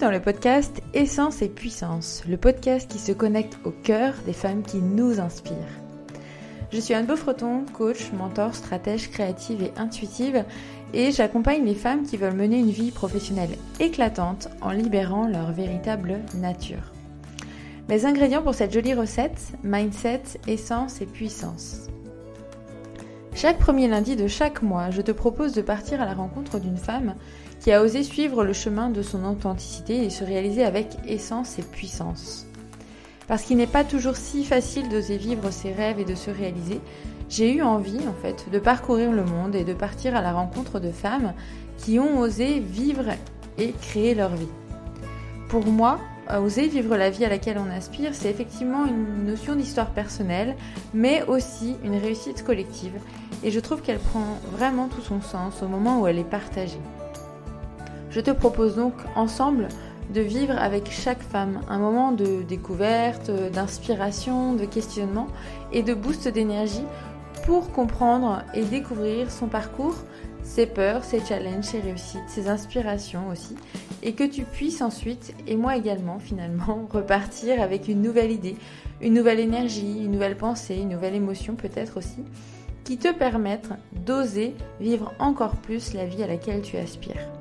dans le podcast Essence et Puissance, le podcast qui se connecte au cœur des femmes qui nous inspirent. Je suis Anne Beaufreton, coach, mentor, stratège créative et intuitive, et j'accompagne les femmes qui veulent mener une vie professionnelle éclatante en libérant leur véritable nature. Mes ingrédients pour cette jolie recette, mindset, essence et puissance. Chaque premier lundi de chaque mois, je te propose de partir à la rencontre d'une femme qui a osé suivre le chemin de son authenticité et se réaliser avec essence et puissance. Parce qu'il n'est pas toujours si facile d'oser vivre ses rêves et de se réaliser, j'ai eu envie en fait de parcourir le monde et de partir à la rencontre de femmes qui ont osé vivre et créer leur vie. Pour moi, oser vivre la vie à laquelle on aspire, c'est effectivement une notion d'histoire personnelle, mais aussi une réussite collective. Et je trouve qu'elle prend vraiment tout son sens au moment où elle est partagée. Je te propose donc ensemble de vivre avec chaque femme un moment de découverte, d'inspiration, de questionnement et de boost d'énergie pour comprendre et découvrir son parcours, ses peurs, ses challenges, ses réussites, ses inspirations aussi, et que tu puisses ensuite, et moi également finalement, repartir avec une nouvelle idée, une nouvelle énergie, une nouvelle pensée, une nouvelle émotion peut-être aussi, qui te permettent d'oser vivre encore plus la vie à laquelle tu aspires.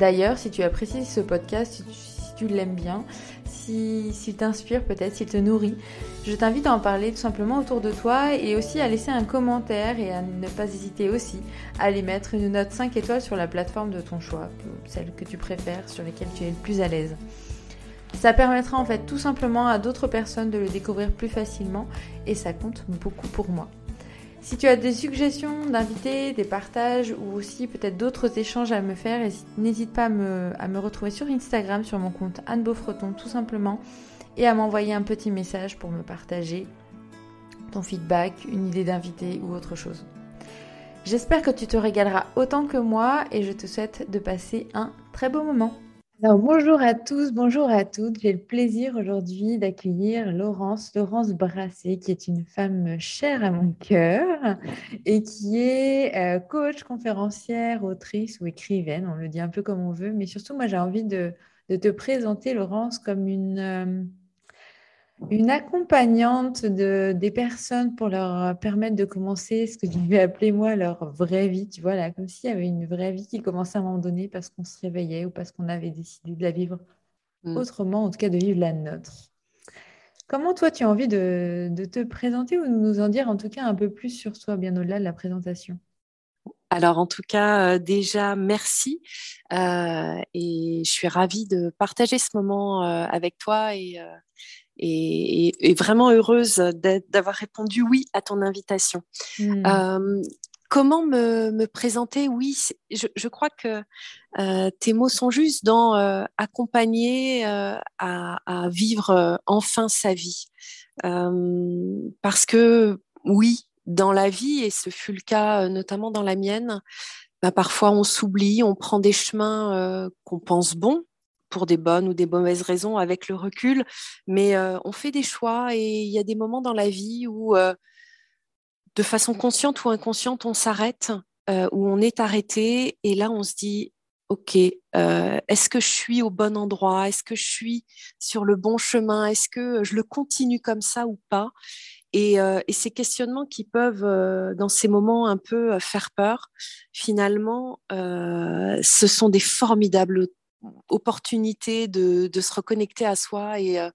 D'ailleurs, si tu apprécies ce podcast, si tu, l'aimes bien, s'il t'inspire peut-être, s'il te nourrit, je t'invite à en parler tout simplement autour de toi et aussi à laisser un commentaire et à ne pas hésiter aussi à aller mettre une note 5 étoiles sur la plateforme de ton choix, celle que tu préfères, sur laquelle tu es le plus à l'aise. Ça permettra en fait tout simplement à d'autres personnes de le découvrir plus facilement et ça compte beaucoup pour moi. Si tu as des suggestions d'invités, des partages ou aussi peut-être d'autres échanges à me faire, n'hésite pas à me, retrouver sur Instagram sur mon compte Anne Beaufreton tout simplement et à m'envoyer un petit message pour me partager ton feedback, une idée d'invité ou autre chose. J'espère que tu te régaleras autant que moi et je te souhaite de passer un très beau moment. Bonjour à tous, bonjour à toutes. J'ai le plaisir aujourd'hui d'accueillir Laurence, Laurence Brassé, qui est une femme chère à mon cœur et qui est euh, coach, conférencière, autrice ou écrivaine. On le dit un peu comme on veut, mais surtout moi j'ai envie de, te présenter Laurence comme une euh, une accompagnante de, des personnes pour leur permettre de commencer ce que je vais appeler moi leur vraie vie, tu vois, là, comme s'il y avait une vraie vie qui commençait à un moment donné parce qu'on se réveillait ou parce qu'on avait décidé de la vivre mm. autrement, en tout cas de vivre la nôtre. Comment toi, tu as envie de, te présenter ou de nous en dire en tout cas un peu plus sur toi, bien au-delà de la présentation? Alors en tout cas, euh, déjà, merci. Euh, et je suis ravie de partager ce moment euh, avec toi et, et, vraiment heureuse d'avoir répondu oui à ton invitation. Hmm. Euh, comment me, présenter? Oui, je, crois que euh, tes mots sont justes dans euh, accompagner à, vivre enfin sa vie. parce que oui, dans la vie, et ce fut le cas notamment dans la mienne, bah, parfois on s'oublie, on prend des chemins qu'on pense bons, pour des bonnes ou des mauvaises raisons avec le recul, mais euh, on fait des choix et il y a des moments dans la vie où, euh, de façon consciente ou inconsciente, on s'arrête, euh, où on est arrêté et là on se dit, OK, est-ce que je suis au bon endroit? Est-ce que je suis sur le bon chemin? Est-ce que je le continue comme ça ou pas? Et, et, ces questionnements qui peuvent, dans ces moments un peu faire peur, finalement, ce sont des formidables opportunité de, se reconnecter à soi et, euh,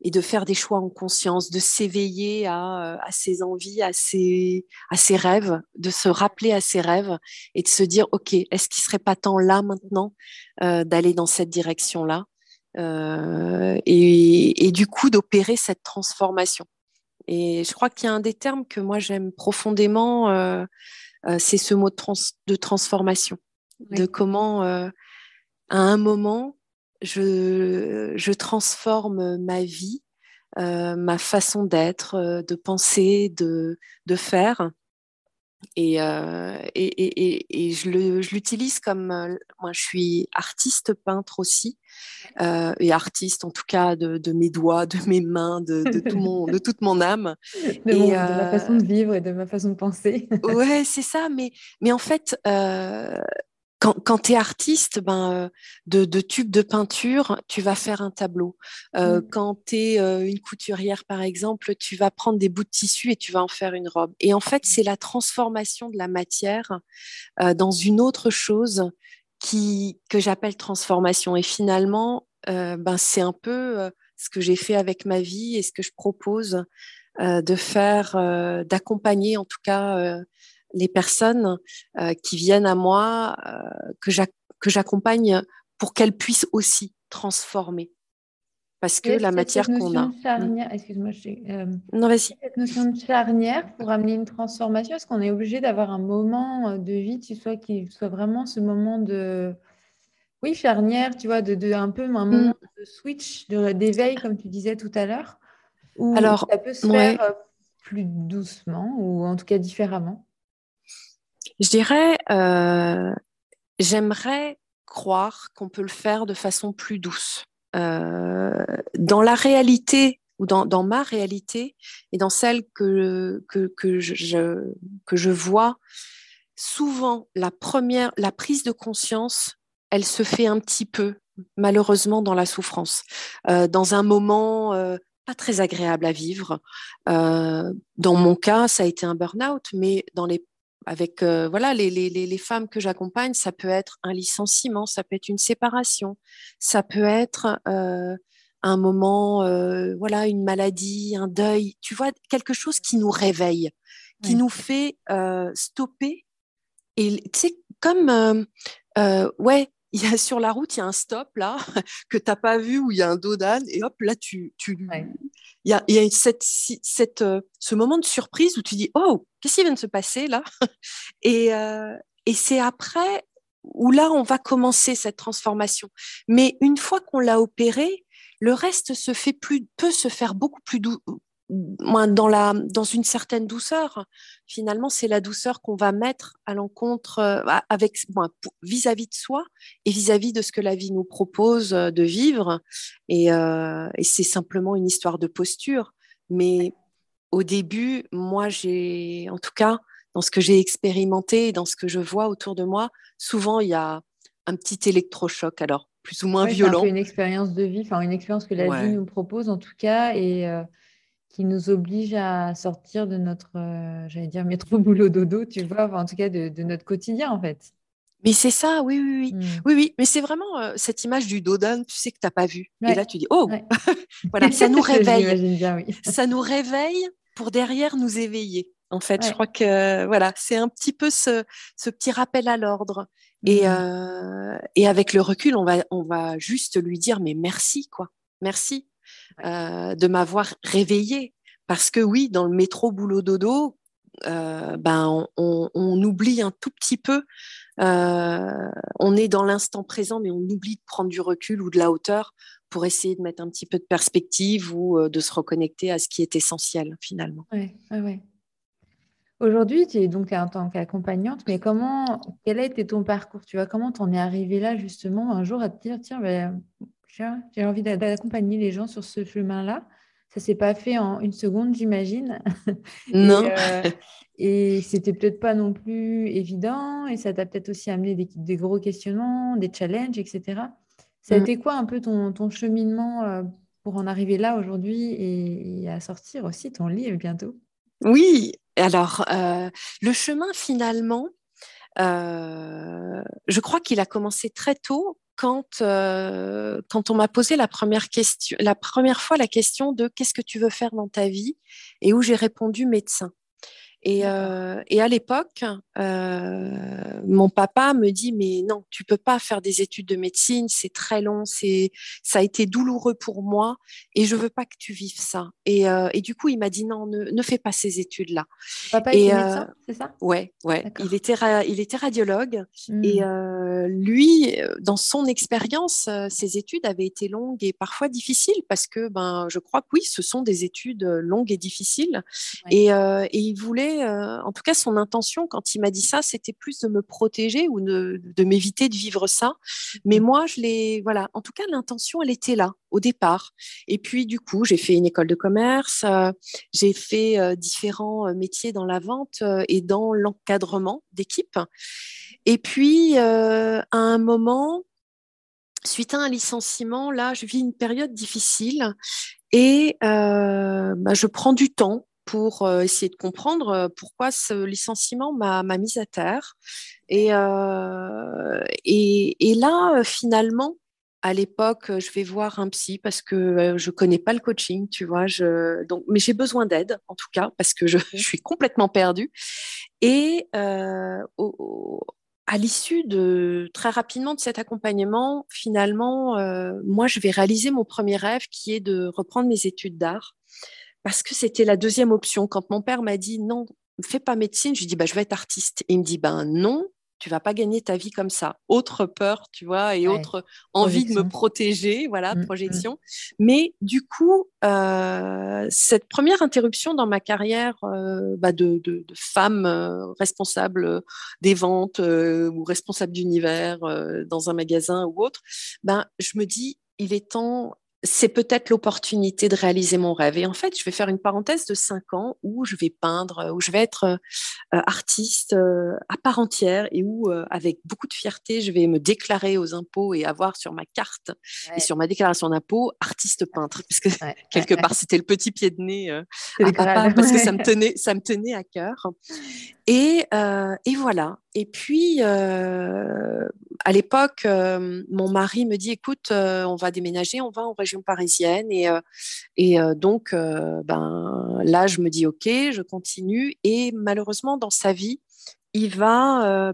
et, de faire des choix en conscience, de s'éveiller à, euh, à, ses envies, à ses, à ses rêves, de se rappeler à ses rêves et de se dire, OK, est-ce qu'il ne serait pas temps là maintenant euh, d'aller dans cette direction-là et, et, du coup d'opérer cette transformation. Et je crois qu'il y a un des termes que moi j'aime profondément, c'est ce mot de, de transformation, de comment à un moment, je, transforme ma vie, euh, ma façon d'être, euh, de penser, de, faire. Et, euh, et, je l'utilise comme moi, je suis artiste peintre aussi, et artiste en tout cas de, mes doigts, de mes mains, de, tout mon, de toute mon âme. De, de, ma façon de vivre et de ma façon de penser. ouais, c'est ça. Mais, mais en fait, quand, tu es artiste, ben, de, de tubes de peinture, tu vas faire un tableau. Mm. Quand tu es une couturière, par exemple, tu vas prendre des bouts de tissu et tu vas en faire une robe. Et en fait, c'est la transformation de la matière dans une autre chose qui, que j'appelle transformation. Et finalement, ben, c'est un peu ce que j'ai fait avec ma vie et ce que je propose de faire, d'accompagner en tout cas les personnes euh, qui viennent à moi, euh, que j'accompagne pour qu'elles puissent aussi transformer. Parce que la matière qu'on a. Charnière, excuse-moi, euh, non, vas-y. Cette notion de charnière pour amener une transformation, est-ce qu'on est obligé d'avoir un moment de vie qui soit, qui soit vraiment ce moment de. Oui, charnière, tu vois, de, de un peu un mm. moment de switch, d'éveil, comme tu disais tout à l'heure, ou Alors, ça peut se faire plus doucement ou en tout cas différemment? Je dirais, euh, j'aimerais croire qu'on peut le faire de façon plus douce. Euh, dans la réalité ou dans, ma réalité et dans celle que, que, je, que je vois, souvent la première, la prise de conscience, elle se fait un petit peu, malheureusement, dans la souffrance, euh, dans un moment pas très agréable à vivre. Dans mon cas, ça a été un burn-out, mais dans les avec euh, voilà les, les, les, femmes que j'accompagne, ça peut être un licenciement, ça peut être une séparation, ça peut être euh, un moment, euh, voilà, une maladie, un deuil, tu vois, quelque chose qui nous réveille, qui nous fait stopper. Et tu sais, comme ouais, il y a sur la route, il y a un stop là que tu n'as pas vu où il y a un dos d'âne et hop là tu, tu il y a, y a cette, cette, ce moment de surprise où tu dis oh qu'est-ce qui vient de se passer là? Et, euh, et c'est après où là, on va commencer cette transformation. Mais une fois qu'on l'a opéré, le reste se fait plus, peut se faire beaucoup plus doux, dans, la, dans une certaine douceur. Finalement, c'est la douceur qu'on va mettre à l'encontre euh, avec vis-à-vis de soi et vis-à-vis de ce que la vie nous propose euh, de vivre. Et, et c'est simplement une histoire de posture. Mais au début, moi, j'ai, en tout cas, dans ce que j'ai expérimenté, dans ce que je vois autour de moi, souvent il y a un petit électrochoc, alors plus ou moins violent. C'est une expérience de vie, enfin une expérience que la vie nous propose en tout cas, et euh, qui nous oblige à sortir de notre, euh, j'allais dire, métro boulot dodo, tu vois, en tout cas de, notre quotidien en fait. Mais c'est ça, oui, oui, oui. Hmm. Oui, oui, mais c'est vraiment euh, cette image du dodan, tu sais que tu n'as pas vu. Et là, tu dis, oh, voilà, ça nous réveille. Bien, oui. Ça nous réveille pour derrière nous éveiller. En fait, je crois que voilà, c'est un petit peu ce, petit rappel à l'ordre. Et, mmh. euh, et avec le recul, on va, on va juste lui dire mais merci quoi, merci euh, de m'avoir réveillé. Parce que oui, dans le métro boulot dodo, euh, ben on, on, oublie un tout petit peu. on est dans l'instant présent, mais on oublie de prendre du recul ou de la hauteur pour essayer de mettre un petit peu de perspective ou euh, de se reconnecter à ce qui est essentiel finalement. Oui, oui, Aujourd'hui, tu es donc en tant qu'accompagnante, mais comment, quel a été ton parcours? Tu vois, comment t'en es arrivé là justement un jour à te dire, tiens, ben, j'ai envie d'accompagner les gens sur ce chemin-là. Ça s'est pas fait en une seconde, j'imagine. Non. Euh, et, c'était peut-être pas non plus évident, et ça t'a peut-être aussi amené des, des, gros questionnements, des challenges, etc. Ça a mm. été quoi un peu ton, ton cheminement euh, pour en arriver là aujourd'hui et, à sortir aussi ton livre bientôt? Oui, alors euh, le chemin finalement, euh, je crois qu'il a commencé très tôt quand, quand on m'a posé la première, question, la première fois la question de qu'est-ce que tu veux faire dans ta vie et où j'ai répondu médecin. Et, euh, et, à l'époque, euh, mon papa me dit mais non, tu peux pas faire des études de médecine, c'est très long, c'est ça a été douloureux pour moi et je veux pas que tu vives ça. Et, euh, et du coup, il m'a dit non, ne, ne, fais pas ces études là. Papa était médecin, c'est ça? Ouais, ouais. Il était il était radiologue et mmh. lui, dans son expérience, ses études avaient été longues et parfois difficiles parce que ben je crois que oui, ce sont des études longues et difficiles et, et il voulait euh, en tout cas, son intention quand il m'a dit ça, c'était plus de me protéger ou de, m'éviter de vivre ça. Mais mmh. moi, je l'ai, voilà, en tout cas, l'intention, elle était là au départ. Et puis, du coup, j'ai fait une école de commerce, euh, j'ai fait euh, différents métiers dans la vente et dans l'encadrement d'équipe. Et puis, à un moment, suite à un licenciement, là, je vis une période difficile et bah, je prends du temps pour euh, essayer de comprendre euh, pourquoi ce licenciement m'a mise à terre. Et, euh, et, là, finalement, à l'époque, je vais voir un psy parce que je connais pas le coaching, tu vois. Je, donc, mais j'ai besoin d'aide, en tout cas, parce que je, suis complètement perdue. Et à l'issue de très rapidement de cet accompagnement, finalement, moi, je vais réaliser mon premier rêve qui est de reprendre mes études d'art parce que c'était la deuxième option. Quand mon père m'a dit non, fais pas médecine, je lui dis bah, je vais être artiste. Et il me dit ben non, tu vas pas gagner ta vie comme ça. Autre peur, tu vois, et autre envie de me protéger, voilà, mmh, mmh. projection. Mais du coup, euh, cette première interruption dans ma carrière euh, bah, de, de, de, femme euh, responsable des ventes ou responsable d'univers dans un magasin ou autre, ben, je me dis, il est temps c'est peut-être l'opportunité de réaliser mon rêve. Et en fait, je vais faire une parenthèse de cinq ans où je vais peindre, où je vais être euh, artiste euh, à part entière et où, euh, avec beaucoup de fierté, je vais me déclarer aux impôts et avoir sur ma carte et sur ma déclaration d'impôt artiste peintre, parce que quelque part c'était le petit pied de nez à papa, parce que ça me tenait, ça me tenait à cœur. Et, et voilà. Et puis, euh, à l'époque, euh, mon mari me dit, écoute, euh, on va déménager, on va en région parisienne. Et, et donc, ben, là, je me dis, OK, je continue. Et malheureusement, dans sa vie, il va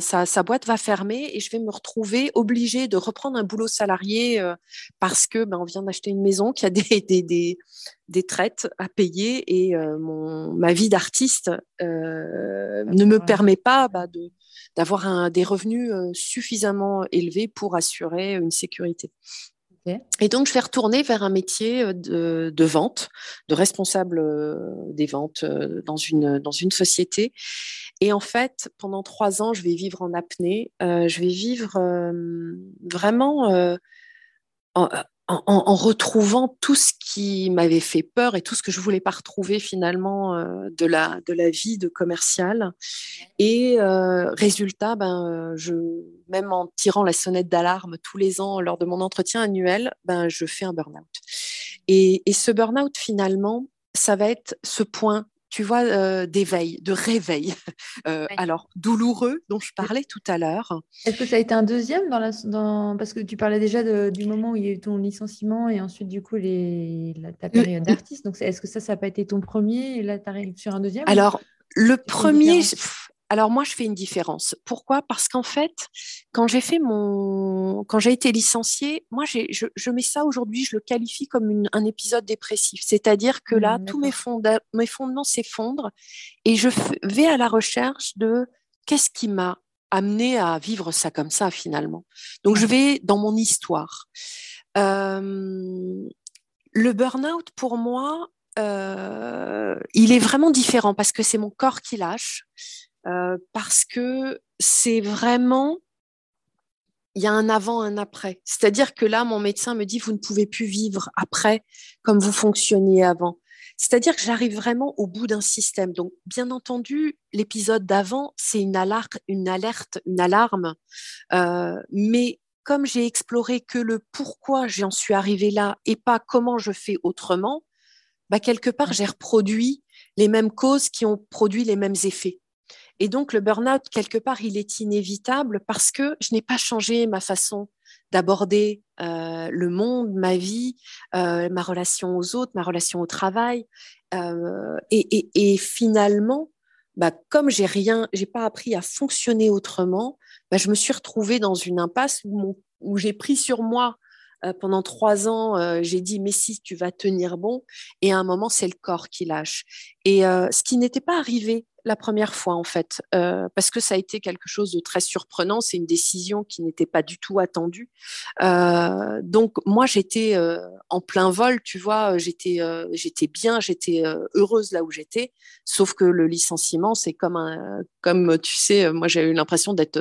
sa, boîte va fermer et je vais me retrouver obligée de reprendre un boulot salarié euh, parce que ben, on vient d'acheter une maison qui a des, des, des, traites à payer et euh, mon, ma vie d'artiste euh, ne me permet pas bah, de, d'avoir des revenus suffisamment élevés pour assurer une sécurité. Et donc, je vais retourner vers un métier de, vente, de responsable des ventes dans une, société. Et en fait, pendant trois ans, je vais vivre en apnée. Je vais vivre vraiment en, retrouvant tout ce qui m'avait fait peur et tout ce que je voulais pas retrouver finalement de, la, de la vie de commercial. Et résultat, ben, je, même en tirant la sonnette d'alarme tous les ans lors de mon entretien annuel, ben, je fais un burn-out. Et, et ce burn-out, finalement, ça va être ce point tu vois, euh, d'éveil, de réveil. Euh, alors, douloureux, dont je parlais tout à l'heure. Est-ce que ça a été un deuxième dans la, dans... Parce que tu parlais déjà du moment où il y a eu ton licenciement et ensuite, du coup, les, ta période d'artiste. Donc, est-ce que ça, ça n'a pas été ton premier et là, tu arrives sur un deuxième Alors, le premier, alors moi, je fais une différence. Pourquoi? Parce qu'en fait, quand j'ai fait mon, quand j'ai été licenciée, moi, je, je, mets ça aujourd'hui, je le qualifie comme un épisode dépressif. C'est-à-dire que là, mmh, tous mes, mes fondements s'effondrent et je vais à la recherche de qu'est-ce qui m'a amené à vivre ça comme ça finalement. Donc, je vais dans mon histoire. Euh, le burn-out, pour moi, euh, il est vraiment différent parce que c'est mon corps qui lâche. Euh, parce que c'est vraiment, il y a un avant, un après. C'est-à-dire que là, mon médecin me dit, vous ne pouvez plus vivre après comme vous fonctionniez avant. C'est-à-dire que j'arrive vraiment au bout d'un système. Donc, bien entendu, l'épisode d'avant, c'est une, une alerte, une alarme. Euh, mais comme j'ai exploré que le pourquoi j'en suis arrivée là et pas comment je fais autrement, bah quelque part, j'ai reproduit les mêmes causes qui ont produit les mêmes effets. Et donc, le burn-out, quelque part, il est inévitable parce que je n'ai pas changé ma façon d'aborder euh, le monde, ma vie, euh, ma relation aux autres, ma relation au travail. Euh, et, finalement, bah, comme j'ai rien, j'ai pas appris à fonctionner autrement, bah, je me suis retrouvée dans une impasse où, où j'ai pris sur moi pendant trois ans, j'ai dit mais si tu vas tenir bon, et à un moment c'est le corps qui lâche. Et ce qui n'était pas arrivé la première fois en fait, euh, parce que ça a été quelque chose de très surprenant. C'est une décision qui n'était pas du tout attendue. Euh, donc moi j'étais euh, en plein vol, tu vois, j'étais j'étais bien, j'étais heureuse là où j'étais. Sauf que le licenciement, c'est comme un, comme tu sais, moi j'ai eu l'impression d'être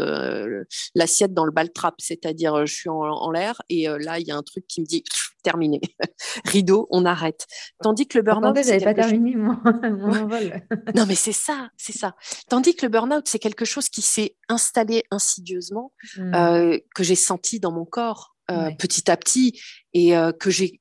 l'assiette dans le bal trap, c'est-à-dire je suis en, l'air et là il y a un truc qui me dit terminé, rideau, on arrête. Tandis que le burn-out, j'avais pas terminé mon, mon vol. non mais c'est ça c'est ça. Tandis que le burn-out, c'est quelque chose qui s'est installé insidieusement, mmh. euh, que j'ai senti dans mon corps euh, petit à petit et euh, que j'ai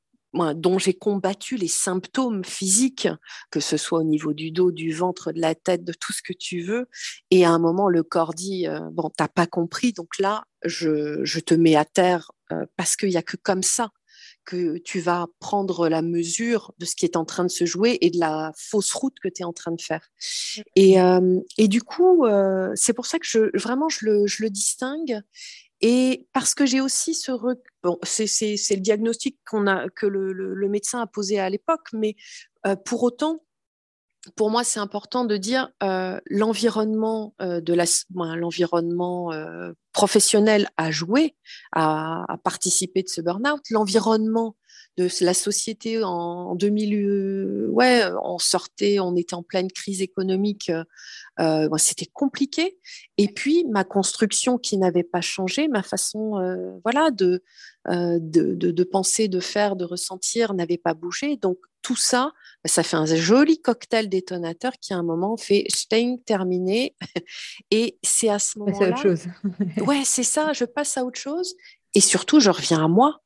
dont j'ai combattu les symptômes physiques, que ce soit au niveau du dos, du ventre, de la tête, de tout ce que tu veux. Et à un moment, le corps dit bon, t'as pas compris, donc là, je, je te mets à terre parce qu'il y a que comme ça que tu vas prendre la mesure de ce qui est en train de se jouer et de la fausse route que tu es en train de faire. Et, euh, et du coup, euh, c'est pour ça que je, vraiment, je le, je le distingue. Et parce que j'ai aussi ce... Bon, c'est le diagnostic qu'on a, que le, le, médecin a posé à l'époque, mais euh, pour autant, pour moi, c'est important de dire euh, l'environnement euh, l'environnement euh, professionnel a joué, à, participer de ce burn-out, l'environnement de la société en, 2000, ouais, on sortait, on était en pleine crise économique, c'était compliqué. Et puis ma construction qui n'avait pas changé, ma façon, voilà, de, de penser, de faire, de ressentir n'avait pas bougé. Donc tout ça, ça fait un joli cocktail détonateur qui à un moment fait Stein terminé. Et c'est à ce moment-là. C'est autre chose. ouais, c'est ça, je passe à autre chose. Et surtout, je reviens à moi.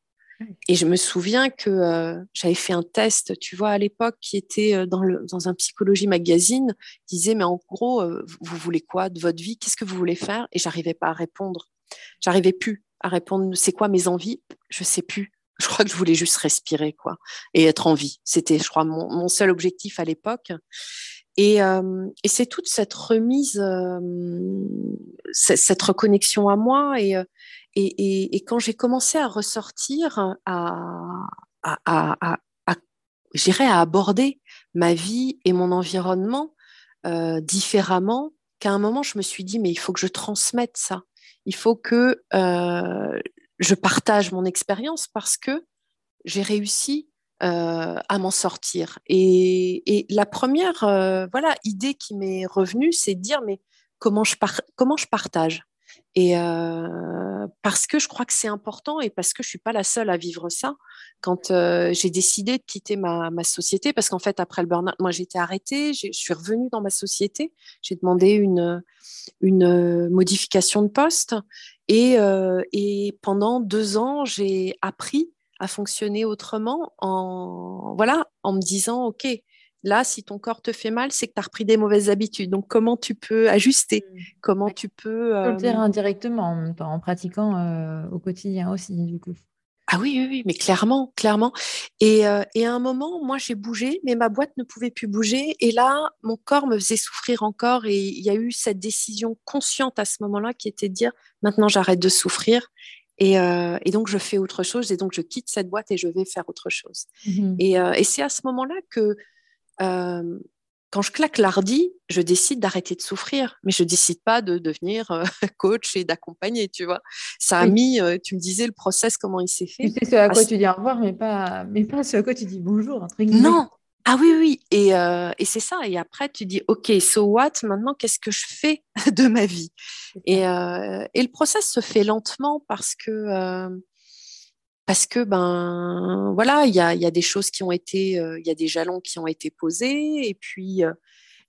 Et je me souviens que euh, j'avais fait un test, tu vois, à l'époque, qui était euh, dans, le, dans un psychologie magazine, disait, mais en gros, euh, vous voulez quoi de votre vie? Qu'est-ce que vous voulez faire? Et j'arrivais pas à répondre. J'arrivais plus à répondre, c'est quoi mes envies? Je sais plus. Je crois que je voulais juste respirer, quoi, et être en vie. C'était, je crois, mon, seul objectif à l'époque. Et, euh, et c'est toute cette remise, euh, cette reconnexion à moi. Et, euh, et, et, quand j'ai commencé à ressortir, à, à, à, à, j'irais à aborder ma vie et mon environnement euh, différemment, qu'à un moment, je me suis dit, mais il faut que je transmette ça. Il faut que euh, je partage mon expérience parce que j'ai réussi euh, à m'en sortir. Et, la première euh, voilà idée qui m'est revenue, c'est de dire mais comment je, comment je partage? Et euh, parce que je crois que c'est important et parce que je suis pas la seule à vivre ça. Quand j'ai décidé de quitter ma, société, parce qu'en fait après le burn-out, moi j'étais arrêtée, je suis revenue dans ma société, j'ai demandé une une modification de poste et, euh, et pendant deux ans, j'ai appris à fonctionner autrement en, voilà, en me disant, OK, là, si ton corps te fait mal, c'est que tu as repris des mauvaises habitudes. Donc, comment tu peux ajuster? Mmh. Comment tu peux... Euh... le dire indirectement, en, pratiquant euh, au quotidien aussi, du coup. Ah oui, oui, oui, mais clairement, clairement. Et, euh, et à un moment, moi, j'ai bougé, mais ma boîte ne pouvait plus bouger. Et là, mon corps me faisait souffrir encore. Et il y a eu cette décision consciente à ce moment-là qui était de dire, maintenant, j'arrête de souffrir. Et, euh, et, donc, je fais autre chose. Et donc, je quitte cette boîte et je vais faire autre chose. Mmh et, euh, et c'est à ce moment-là que quand je claque l'ardi, je décide d'arrêter de souffrir, mais je décide pas de devenir euh, coach et d'accompagner, tu vois. Ça a mis, euh, tu me disais le process, comment il s'est fait. Tu sais ce à quoi tu dis au revoir, mais pas, mais pas ce à quoi tu dis bonjour. non, ah oui, oui, et, euh, et c'est ça. Et après, tu dis, OK, so what? Maintenant, qu'est-ce que je fais de ma vie? Et, et, le process se fait lentement parce que parce que ben voilà, il y a, y a, des choses qui ont été, euh, il y a des jalons qui ont été posés, et puis euh,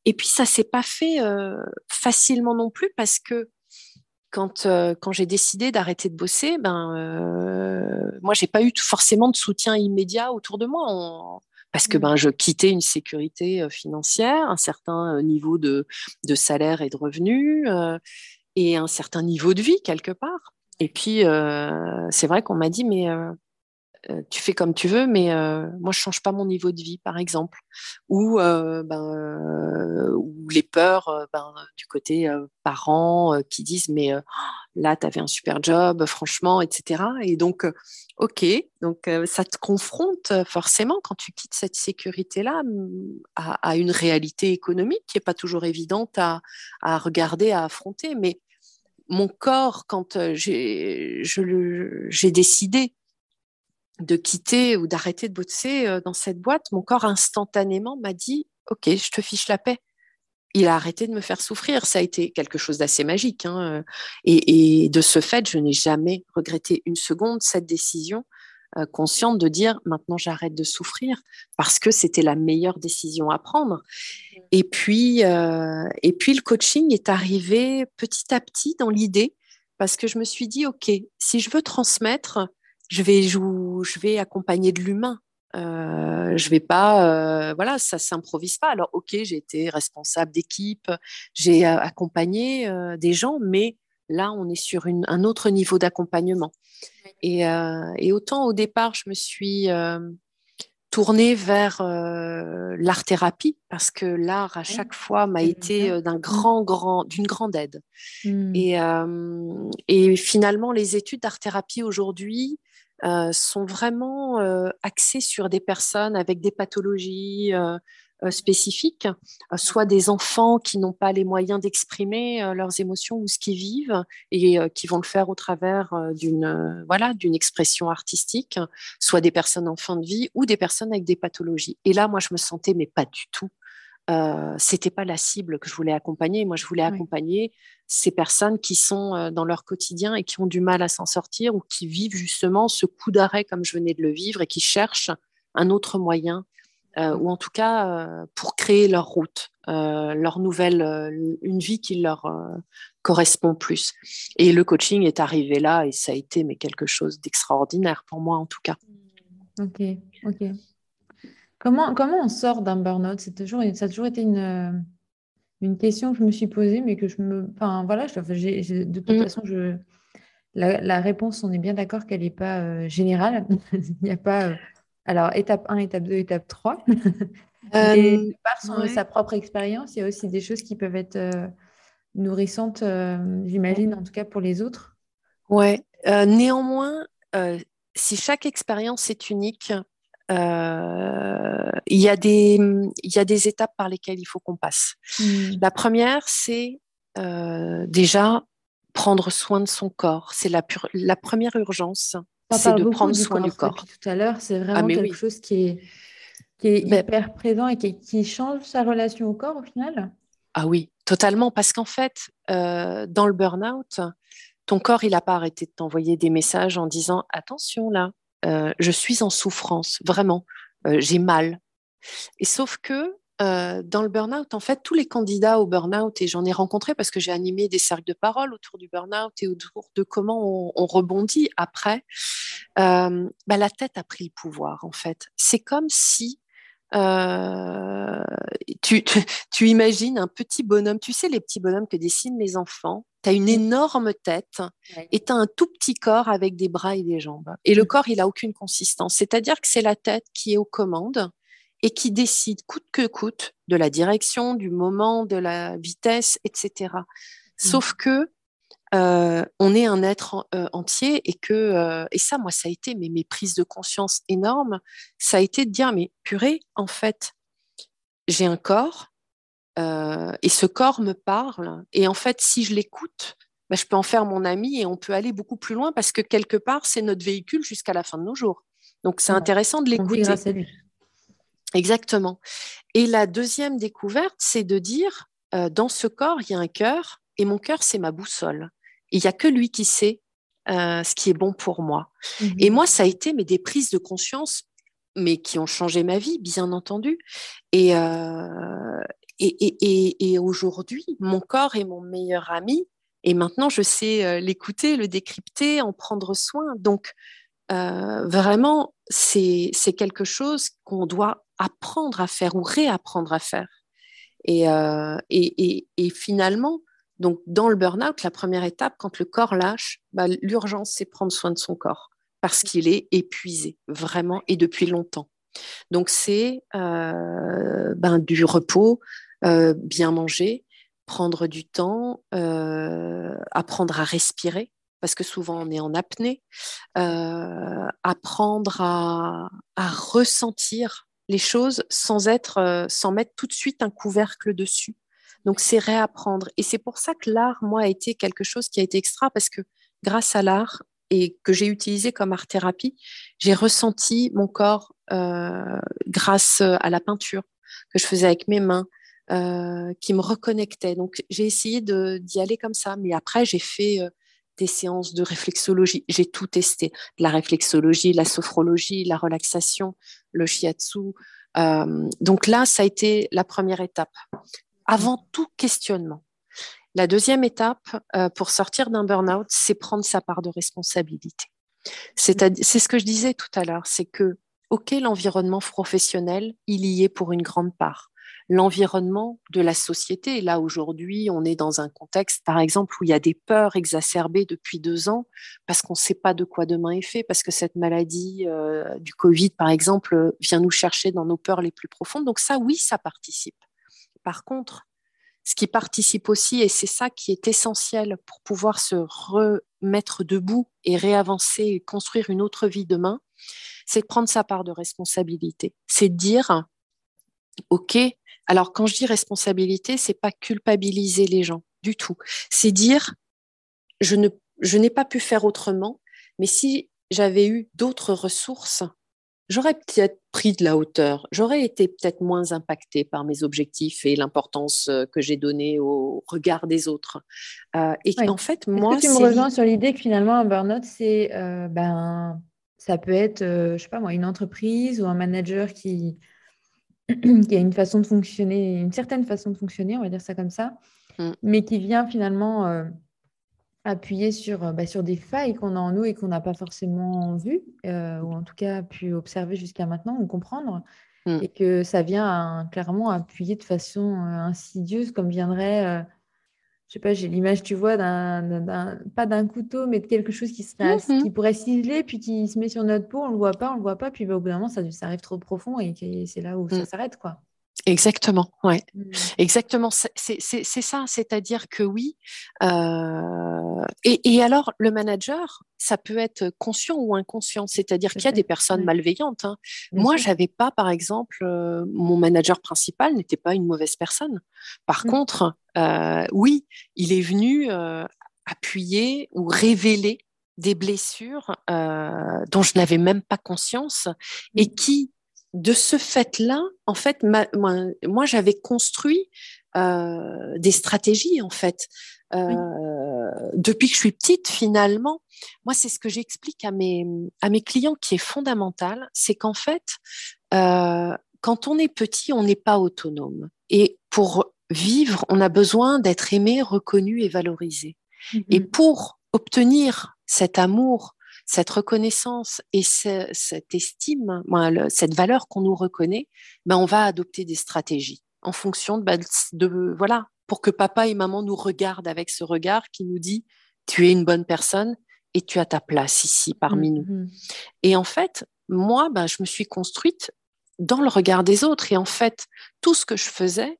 et puis ça s'est pas fait euh, facilement non plus parce que quand quand j'ai décidé d'arrêter de bosser, ben moi j'ai pas eu forcément de soutien immédiat autour de moi. parce que mmh. ben je quittais une sécurité financière, un certain niveau de, de salaire et de revenus et un certain niveau de vie quelque part. Et puis, euh, c'est vrai qu'on m'a dit, mais euh, euh, tu fais comme tu veux, mais moi, je change pas mon niveau de vie, par exemple. Ou, ben, les peurs ben, du côté parents qui disent, mais là, tu avais un super job, franchement, etc. Et donc, ok, donc ça te confronte forcément quand tu quittes cette sécurité-là à, une réalité économique qui n'est pas toujours évidente à, à, regarder, à affronter. Mais mon corps, quand j'ai décidé de quitter ou d'arrêter de bosser dans cette boîte, mon corps instantanément m'a dit, ok, je te fiche la paix il a arrêté de me faire souffrir. Ça a été quelque chose d'assez magique. Hein. Et, de ce fait, je n'ai jamais regretté une seconde cette décision euh, consciente de dire maintenant j'arrête de souffrir parce que c'était la meilleure décision à prendre. Et puis, euh, et puis le coaching est arrivé petit à petit dans l'idée parce que je me suis dit ok, si je veux transmettre, je vais, je vais accompagner de l'humain. Euh, je vais pas, euh, voilà, ça s'improvise pas. Alors, ok, j'ai été responsable d'équipe, j'ai euh, accompagné des gens, mais là, on est sur un autre niveau d'accompagnement. Et, autant au départ, je me suis tournée vers l'art-thérapie parce que l'art à chaque fois m'a été d'un mmh. grand, grand, d'une grande aide. Mmh. Et, et finalement, les études d'art-thérapie aujourd'hui euh, sont vraiment euh, axés sur des personnes avec des pathologies euh, spécifiques, soit des enfants qui n'ont pas les moyens d'exprimer leurs émotions ou ce qu'ils vivent et qui vont le faire au travers d'une voilà d'une expression artistique, soit des personnes en fin de vie ou des personnes avec des pathologies. Et là, moi, je me sentais mais pas du tout euh, c'était pas la cible que je voulais accompagner. Moi, je voulais accompagner ces personnes qui sont euh, dans leur quotidien et qui ont du mal à s'en sortir ou qui vivent justement ce coup d'arrêt comme je venais de le vivre et qui cherchent un autre moyen euh, ou en tout cas pour créer leur route, leur nouvelle, une vie qui leur correspond plus. Et le coaching est arrivé là et ça a été mais quelque chose d'extraordinaire pour moi en tout cas. Ok, ok. Comment, on sort d'un burn-out? C'est toujours, Ça a toujours été une, une question que je me suis posée, mais que je me. Enfin, voilà, de toute mm. façon, je, la, réponse, on est bien d'accord qu'elle n'est pas euh, générale. Il n'y a pas. Euh, alors, étape 1, étape 2, étape 3. Et euh, par sa propre expérience, il y a aussi des choses qui peuvent être nourrissantes, j'imagine, en tout cas pour les autres. Ouais. néanmoins, si chaque expérience est unique, euh, il, y a des, y a des étapes par lesquelles il faut qu'on passe. Hmm. La première, c'est euh, déjà prendre soin de son corps. C'est la, la première urgence, c'est de prendre soin du corps. Tout à l'heure, c'est vraiment ah, quelque chose qui est, qui est ben hyper présent et qui, qui, change sa relation au corps au final. Ah oui, totalement. Parce qu'en fait, euh, dans le burn-out, ton corps, il n'a pas arrêté de t'envoyer des messages en disant attention là, euh, je suis en souffrance, vraiment, euh, j'ai mal. Et sauf que euh, dans le burn-out, en fait, tous les candidats au burn-out, et j'en ai rencontré parce que j'ai animé des cercles de parole autour du burn-out et autour de comment on, rebondit après, bah, la tête a pris le pouvoir, en fait. C'est comme si tu, tu, imagines un petit bonhomme, tu sais les petits bonhommes que dessinent les enfants, tu as une énorme tête et tu as un tout petit corps avec des bras et des jambes. Et le mmh. corps, il a aucune consistance. C'est-à-dire que c'est la tête qui est aux commandes et qui décide coûte que coûte de la direction, du moment, de la vitesse, etc. Mmh. Sauf que euh, on est un être euh, entier et que euh, et ça moi ça a été mes, mes prises de conscience énormes ça a été de dire mais purée en fait j'ai un corps et ce corps me parle. Et en fait, si je l'écoute, bah, je peux en faire mon ami et on peut aller beaucoup plus loin parce que quelque part, c'est notre véhicule jusqu'à la fin de nos jours. Donc, c'est intéressant de l'écouter. Exactement. Et la deuxième découverte, c'est de dire, euh, dans ce corps, il y a un cœur et mon cœur, c'est ma boussole. Il n'y a que lui qui sait euh, ce qui est bon pour moi. Mmh et moi, ça a été mais des prises de conscience mais qui ont changé ma vie, bien entendu. Et, euh, et, aujourd'hui, mon corps est mon meilleur ami. Et maintenant, je sais l'écouter, le décrypter, en prendre soin. Donc, vraiment, c'est quelque chose qu'on doit apprendre à faire ou réapprendre à faire. Et, euh, finalement, donc dans le burn-out, la première étape, quand le corps lâche, bah, l'urgence, c'est prendre soin de son corps parce qu'il est épuisé, vraiment, et depuis longtemps. Donc, c'est ben, du repos, euh, bien manger, prendre du temps, apprendre à respirer, parce que souvent on est en apnée, apprendre à, ressentir les choses sans être, sans mettre tout de suite un couvercle dessus. Donc c'est réapprendre. Et c'est pour ça que l'art, moi, a été quelque chose qui a été extra, parce que grâce à l'art, et que j'ai utilisé comme art thérapie, j'ai ressenti mon corps euh, grâce à la peinture que je faisais avec mes mains, euh, qui me reconnectait. Donc j'ai essayé d'y aller comme ça, mais après j'ai fait euh, des séances de réflexologie. J'ai tout testé, la réflexologie, la sophrologie, la relaxation, le shiatsu. donc là, ça a été la première étape. Avant tout questionnement. La deuxième étape euh, pour sortir d'un burn-out, c'est prendre sa part de responsabilité. C'est ce que je disais tout à l'heure, c'est que, OK, l'environnement professionnel, il y est pour une grande part. L'environnement de la société, là aujourd'hui, on est dans un contexte, par exemple, où il y a des peurs exacerbées depuis deux ans, parce qu'on ne sait pas de quoi demain est fait, parce que cette maladie euh, du Covid, par exemple, vient nous chercher dans nos peurs les plus profondes. Donc ça, oui, ça participe. Par contre, ce qui participe aussi, et c'est ça qui est essentiel pour pouvoir se remettre debout et réavancer et construire une autre vie demain, c'est de prendre sa part de responsabilité. C'est de dire, OK, alors quand je dis responsabilité, c'est pas culpabiliser les gens du tout. C'est dire, je ne, je n'ai pas pu faire autrement, mais si j'avais eu d'autres ressources, j'aurais peut-être pris de la hauteur, j'aurais été peut-être moins impactée par mes objectifs et l'importance euh, que j'ai donnée au regard des autres. Euh, et en fait, moi, tu me rejoins sur l'idée que finalement un burn-out, c'est euh, ben ça peut être, je sais pas moi, une entreprise ou un manager qui qui a une façon de fonctionner, une certaine façon de fonctionner, on va dire ça comme ça, mmh. mais qui vient finalement appuyer sur, euh, bah, sur des failles qu'on a en nous et qu'on n'a pas forcément vues, euh, ou en tout cas pu observer jusqu'à maintenant ou comprendre, mmh. et que ça vient clairement appuyer de façon euh, insidieuse, comme viendrait, je sais pas, j'ai l'image, tu vois, d'un, pas d'un couteau, mais de quelque chose qui, serait, qui pourrait ciseler, puis qui se met sur notre peau, on le voit pas, on le voit pas, puis bah, au bout d'un moment, ça, ça arrive trop profond et c'est là où ça s'arrête, quoi. Exactement, ouais, mmh. exactement. C'est ça, c'est-à-dire que oui. Euh, et, alors, le manager, ça peut être conscient ou inconscient, c'est-à-dire qu'il y a des personnes malveillantes. Hein. Moi, j'avais pas, par exemple, euh, mon manager principal n'était pas une mauvaise personne. Par mmh. contre, euh, oui, il est venu appuyer ou révéler des blessures dont je n'avais même pas conscience et mmh. qui de ce fait-là, en fait, moi, j'avais construit euh, des stratégies, en fait. Euh, depuis que je suis petite, finalement, moi, c'est ce que j'explique à mes, à mes clients qui est fondamental, c'est qu'en fait, euh, quand on est petit, on n'est pas autonome. Et pour vivre, on a besoin d'être aimé, reconnu et valorisé. Et mm-hmm. pour obtenir cet amour, cette reconnaissance et cette estime, cette valeur qu'on nous reconnaît, ben on va adopter des stratégies en fonction de, ben, de, voilà, pour que papa et maman nous regardent avec ce regard qui nous dit tu es une bonne personne et tu as ta place ici parmi nous. Mmh et en fait, moi, ben, je me suis construite dans le regard des autres. Et en fait, tout ce que je faisais,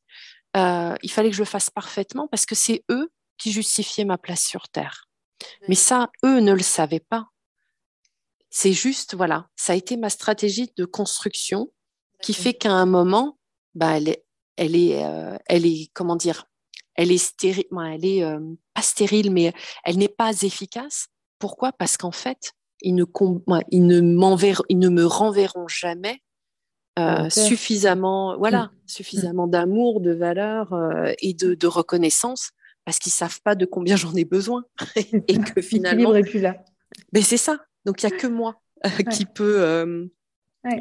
euh, il fallait que je le fasse parfaitement parce que c'est eux qui justifiaient ma place sur Terre. Mais ça, eux ne le savaient pas. C'est juste, voilà, ça a été ma stratégie de construction qui fait qu'à un moment, bah, elle est, elle est, euh, elle est, comment dire, elle est stérile, elle est euh, pas stérile, mais elle n'est pas efficace. Pourquoi? Parce qu'en fait, ils ne, ils ne, ils ne me renverront jamais euh, suffisamment, voilà, mmh. suffisamment d'amour, de valeur et de, de, reconnaissance, parce qu'ils savent pas de combien j'en ai besoin et que finalement, plus là. Mais c'est ça. Donc il y a que moi euh, qui peut, euh,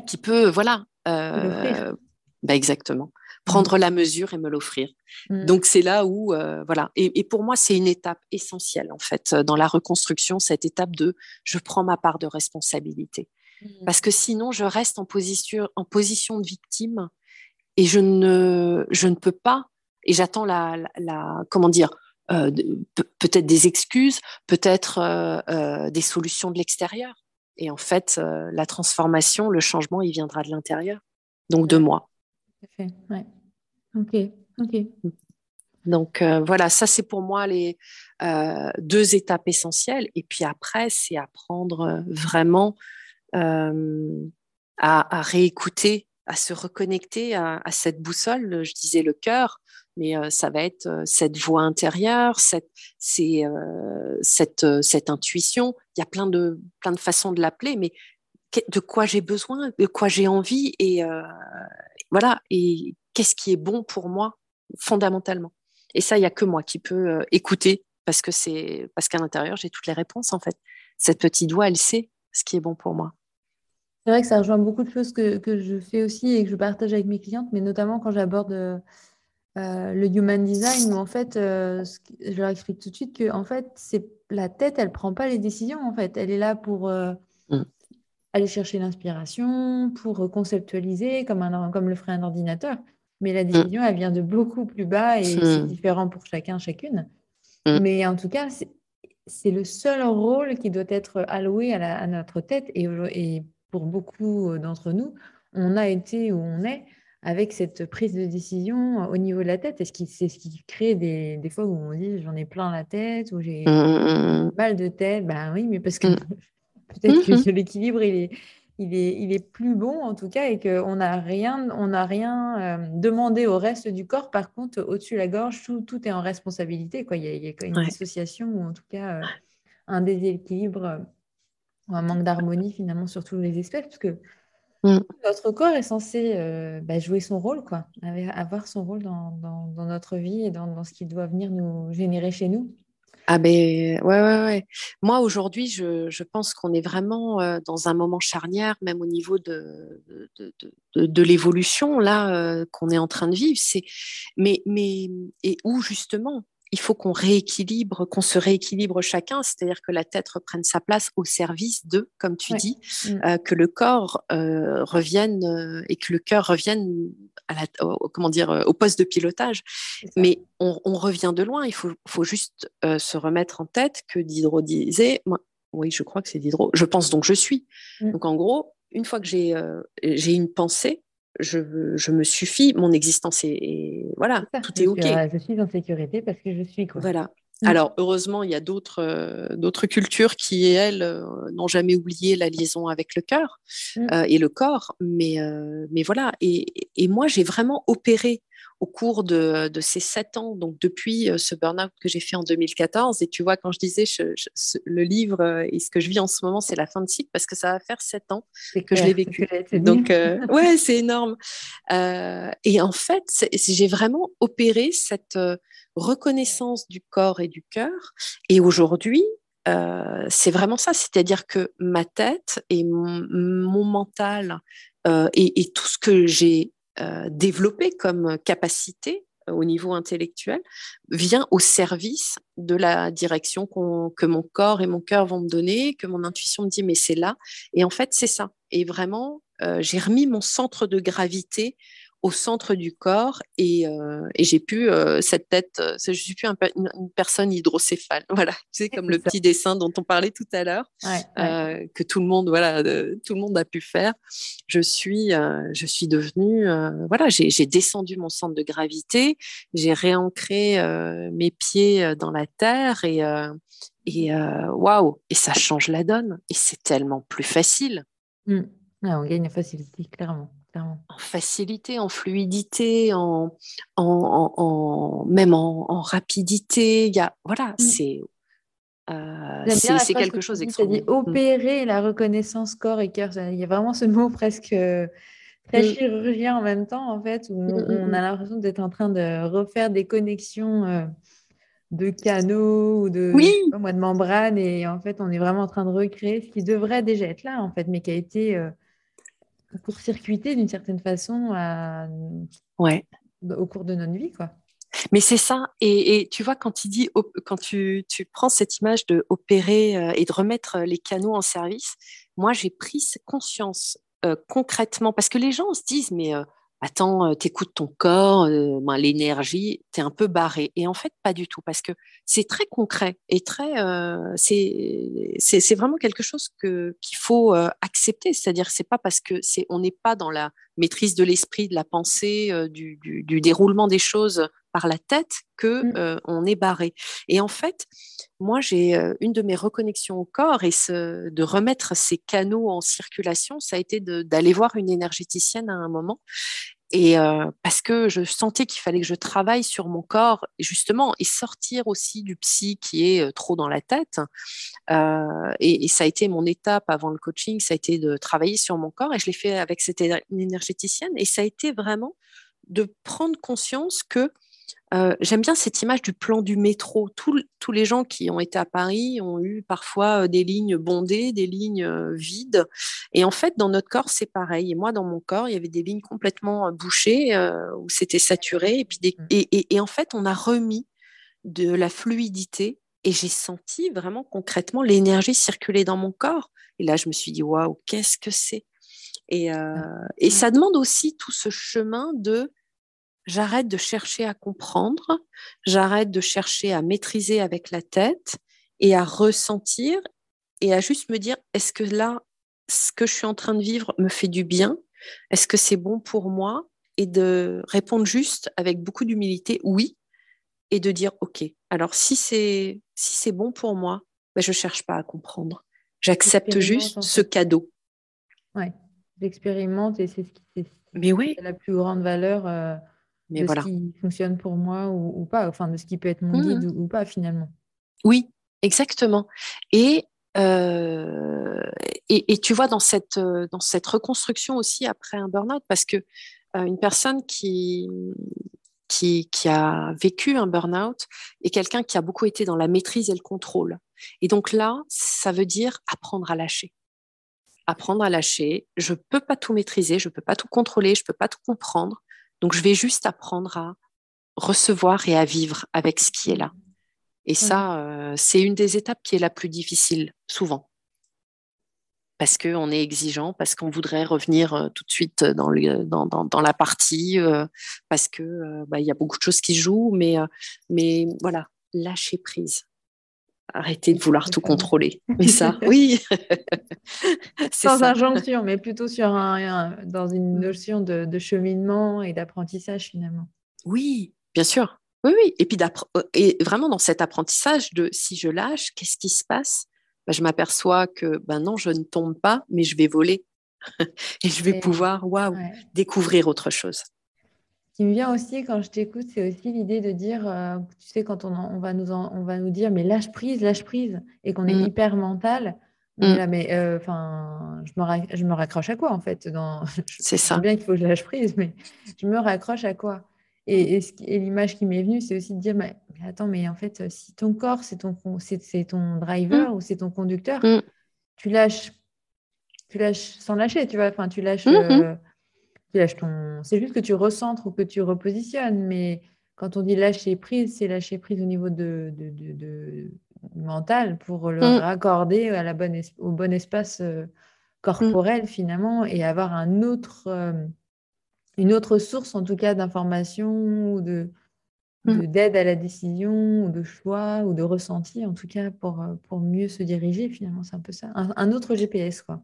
qui peut, voilà, euh, bah, exactement, prendre mmh. la mesure et me l'offrir. Mmh. Donc c'est là où, voilà, et, pour moi c'est une étape essentielle en fait dans la reconstruction, cette étape de je prends ma part de responsabilité, mmh. parce que sinon je reste en position, en position de victime et je ne, je ne peux pas, et j'attends la, la, comment dire, euh, peut-être des excuses, peut-être euh, euh, des solutions de l'extérieur. Et en fait, la transformation, le changement, il viendra de l'intérieur, donc de moi. Tout à fait, ouais. Ok, ok. Donc voilà, ça c'est pour moi les deux étapes essentielles. Et puis après, c'est apprendre vraiment à, à, réécouter, à se reconnecter à, à, cette boussole. Je disais le cœur, mais ça va être cette voix intérieure, cette, c'est, cette, cette intuition. Il y a plein de, plein de façons de l'appeler, mais de quoi j'ai besoin, de quoi j'ai envie, et voilà, et qu'est-ce qui est bon pour moi fondamentalement. Et ça, il n'y a que moi qui peux écouter parce qu'à l'intérieur, j'ai toutes les réponses en fait. Cette petite voix, elle sait ce qui est bon pour moi. C'est vrai que ça rejoint beaucoup de choses que, que, je fais aussi et que je partage avec mes clientes, mais notamment quand j'aborde euh, le human design, où en fait, euh, je leur explique tout de suite que en fait, c'est la tête, elle prend pas les décisions. En fait, elle est là pour euh, mm. aller chercher l'inspiration, pour conceptualiser comme un comme le ferait un ordinateur. Mais la mm. décision, elle vient de beaucoup plus bas et c'est mm. différent pour chacun, chacune. Mais en tout cas, c'est le seul rôle qui doit être alloué à, à notre tête et, et pour beaucoup d'entre nous, on a été où on est avec cette prise de décision au niveau de la tête? Est-ce c'est ce qui crée des, des, fois où on dit j'en ai plein la tête ou j'ai mmh, mmh, mmh, mal de tête? Ben oui, mais parce que peut-être que l'équilibre il est, il, est, il est plus bon en tout cas et qu'on n'a rien, on n'a rien euh, demandé au reste du corps. Par contre, au-dessus de la gorge, tout, tout, est en responsabilité. Quoi. Il, y a, il y a une dissociation ou en tout cas euh, un déséquilibre euh, ou un manque d'harmonie finalement sur toutes les espèces parce que Mm. Notre corps est censé euh, bah, jouer son rôle, quoi, avoir son rôle dans, notre vie et dans, ce qui doit venir nous générer chez nous. Ah ben ouais, ouais, ouais. Moi aujourd'hui, je, pense qu'on est vraiment euh, dans un moment charnière, même au niveau de, de, l'évolution là euh, qu'on est en train de vivre. C'est mais mais et où justement il faut qu'on rééquilibre, qu'on se rééquilibre chacun, c'est-à-dire que la tête reprenne sa place au service de, comme tu dis, mm. euh, que le corps euh, revienne euh, et que le cœur revienne à la, au, comment dire, au poste de pilotage. Mais on, revient de loin, il faut, faut juste se remettre en tête que Diderot disait, moi, oui, je crois que c'est Diderot, je pense donc je suis. Mm. Donc en gros, une fois que j'ai une pensée, je, je, me suffis, mon existence est, voilà, tout est ok. je suis en sécurité parce que je suis quoi. Voilà. Mm. Alors heureusement, il y a d'autres euh, d'autres cultures qui elles euh, n'ont jamais oublié la liaison avec le cœur mm. euh, et le corps, mais mais voilà. Et, et moi, j'ai vraiment opéré au cours de, ces sept ans, donc depuis euh, ce burn-out que j'ai fait en 2014. Et tu vois, quand je disais le livre euh, et ce que je vis en ce moment, c'est la fin de cycle parce que ça va faire sept ans que je l'ai vécu. Donc, euh, ouais, c'est énorme. et en fait, j'ai vraiment opéré cette reconnaissance du corps et du cœur. Et aujourd'hui, c'est vraiment ça, c'est-à-dire que ma tête et mon, mental et, tout ce que j'ai euh, développer comme capacité euh, au niveau intellectuel vient au service de la direction que mon corps et mon cœur vont me donner, que mon intuition me dit mais c'est là. Et en fait, c'est ça. Et vraiment, euh, j'ai remis mon centre de gravité au centre du corps et, euh, et j'ai pu euh, cette tête, euh, je suis plus une, personne hydrocéphale, voilà, c'est comme le petit dessin dont on parlait tout à l'heure, que tout le monde, voilà, tout le monde a pu faire. Je suis, je suis devenue, voilà, j'ai descendu mon centre de gravité, j'ai réancré mes pieds dans la terre et et waouh, et ça change la donne et c'est tellement plus facile. Mmh. on gagne en facilité, clairement. En facilité, en fluidité, en, en, même en, rapidité. Il y a, voilà, mmh. c'est euh, c'est quelque chose d'extraordinaire. Mmh. opérer la reconnaissance corps et cœur. Il y a vraiment ce mot presque euh, très mmh. chirurgien en même temps, en fait, où on, a l'impression d'être en train de refaire des connexions euh, de canaux ou de, oui. de membranes. Et en fait, on est vraiment en train de recréer ce qui devrait déjà être là, en fait, mais qui a été pour circuiter d'une certaine façon ouais. au cours de notre vie. Quoi. Mais c'est ça. Et, tu vois, quand, il dit, quand tu, tu prends cette image de opérer euh, et de remettre les canaux en service, moi, j'ai pris conscience euh, concrètement, parce que les gens se disent, mais euh, attends, euh, t'écoutes ton corps, euh, ben, l'énergie, t'es un peu barré. Et en fait, pas du tout, parce que c'est très concret et très, euh, c'est vraiment quelque chose que qu'il faut accepter. C'est-à-dire, c'est pas parce que c'est, on n'est pas dans la maîtrise de l'esprit, de la pensée, du, du, déroulement des choses par la tête que mmh. on est barré. Et en fait, moi, j'ai une de mes reconnexions au corps et ce, de remettre ces canaux en circulation, ça a été d'aller voir une énergéticienne à un moment et parce que je sentais qu'il fallait que je travaille sur mon corps, justement, et sortir aussi du psy qui est trop dans la tête. et, ça a été mon étape avant le coaching, ça a été de travailler sur mon corps, et je l'ai fait avec cette énergéticienne, et ça a été vraiment de prendre conscience que euh, j'aime bien cette image du plan du métro. tous les gens qui ont été à Paris ont eu parfois euh, des lignes bondées, des lignes euh, vides. Et en fait, dans notre corps, c'est pareil. Et moi, dans mon corps, il y avait des lignes complètement bouchées où c'était saturé. Et, puis mmh. et, en fait, on a remis de la fluidité. Et j'ai senti vraiment concrètement l'énergie circuler dans mon corps. Et là, je me suis dit, waouh, qu'est-ce que c'est? Et, et ça demande aussi tout ce chemin de j'arrête de chercher à comprendre, j'arrête de chercher à maîtriser avec la tête et à ressentir et à juste me dire, est-ce que là, ce que je suis en train de vivre me fait du bien? Est-ce que c'est bon pour moi? Et de répondre juste avec beaucoup d'humilité, oui, et de dire, OK, alors si c'est si c'est bon pour moi, ben, je ne cherche pas à comprendre. J'accepte juste ce cadeau. Oui, j'expérimente et c'est ce qui Mais oui. la plus grande valeur. Euh, de ce qui fonctionne pour moi ou, pas, enfin de ce qui peut être mon guide mmh. ou, pas finalement. Oui, exactement. Et, euh, et, tu vois, dans cette, dans cette reconstruction aussi après un burn-out, parce que euh, une personne qui, qui, qui, a vécu un burn-out est quelqu'un qui a beaucoup été dans la maîtrise et le contrôle. Et donc là, ça veut dire apprendre à lâcher. Apprendre à lâcher. Je ne peux pas tout maîtriser, je ne peux pas tout contrôler, je ne peux pas tout comprendre. Donc, je vais juste apprendre à recevoir et à vivre avec ce qui est là. Et ça, euh, c'est une des étapes qui est la plus difficile, souvent. Parce qu'on est exigeant, parce qu'on voudrait revenir euh, tout de suite dans, dans, la partie, euh, parce qu'il bah, y a beaucoup de choses qui jouent, mais, mais voilà, lâcher prise. Arrêtez de vouloir tout contrôler. Mais ça, oui. Sans injonction, mais plutôt sur un, dans une mm. notion de, cheminement et d'apprentissage finalement. Oui, bien sûr. Oui, oui. Et puis euh, et vraiment dans cet apprentissage de si je lâche, qu'est-ce qui se passe? Bah, Je m'aperçois que ben non, je ne tombe pas, mais je vais voler et je vais pouvoir, waouh, découvrir autre chose qui me vient aussi quand je t'écoute, c'est aussi l'idée de dire, euh, tu sais, quand on, on, va nous on va nous dire, mais lâche prise, lâche prise, et qu'on est mm. hyper mental. Mm. Là, mais euh, je, me je me raccroche à quoi en fait dans... C'est ça. bien qu'il faut que je lâche prise, mais je me raccroche à quoi? Et, et, l'image qui m'est venue, c'est aussi de dire, mais, attends, mais en fait, si ton corps, c'est ton, c'est, ton driver mm. ou c'est ton conducteur, tu lâches, tu lâches sans lâcher, tu vois, enfin, tu lâches. Ton. C'est juste que tu recentres ou que tu repositionnes, mais quand on dit lâcher prise, c'est lâcher prise au niveau de, de, mental pour le mm. raccorder à la bonne au bon espace euh, corporel finalement et avoir un autre, euh, une autre source en tout cas d'information ou de mm. d'aide à la décision ou de choix ou de ressenti en tout cas pour, euh, pour mieux se diriger finalement c'est un peu ça un autre GPS quoi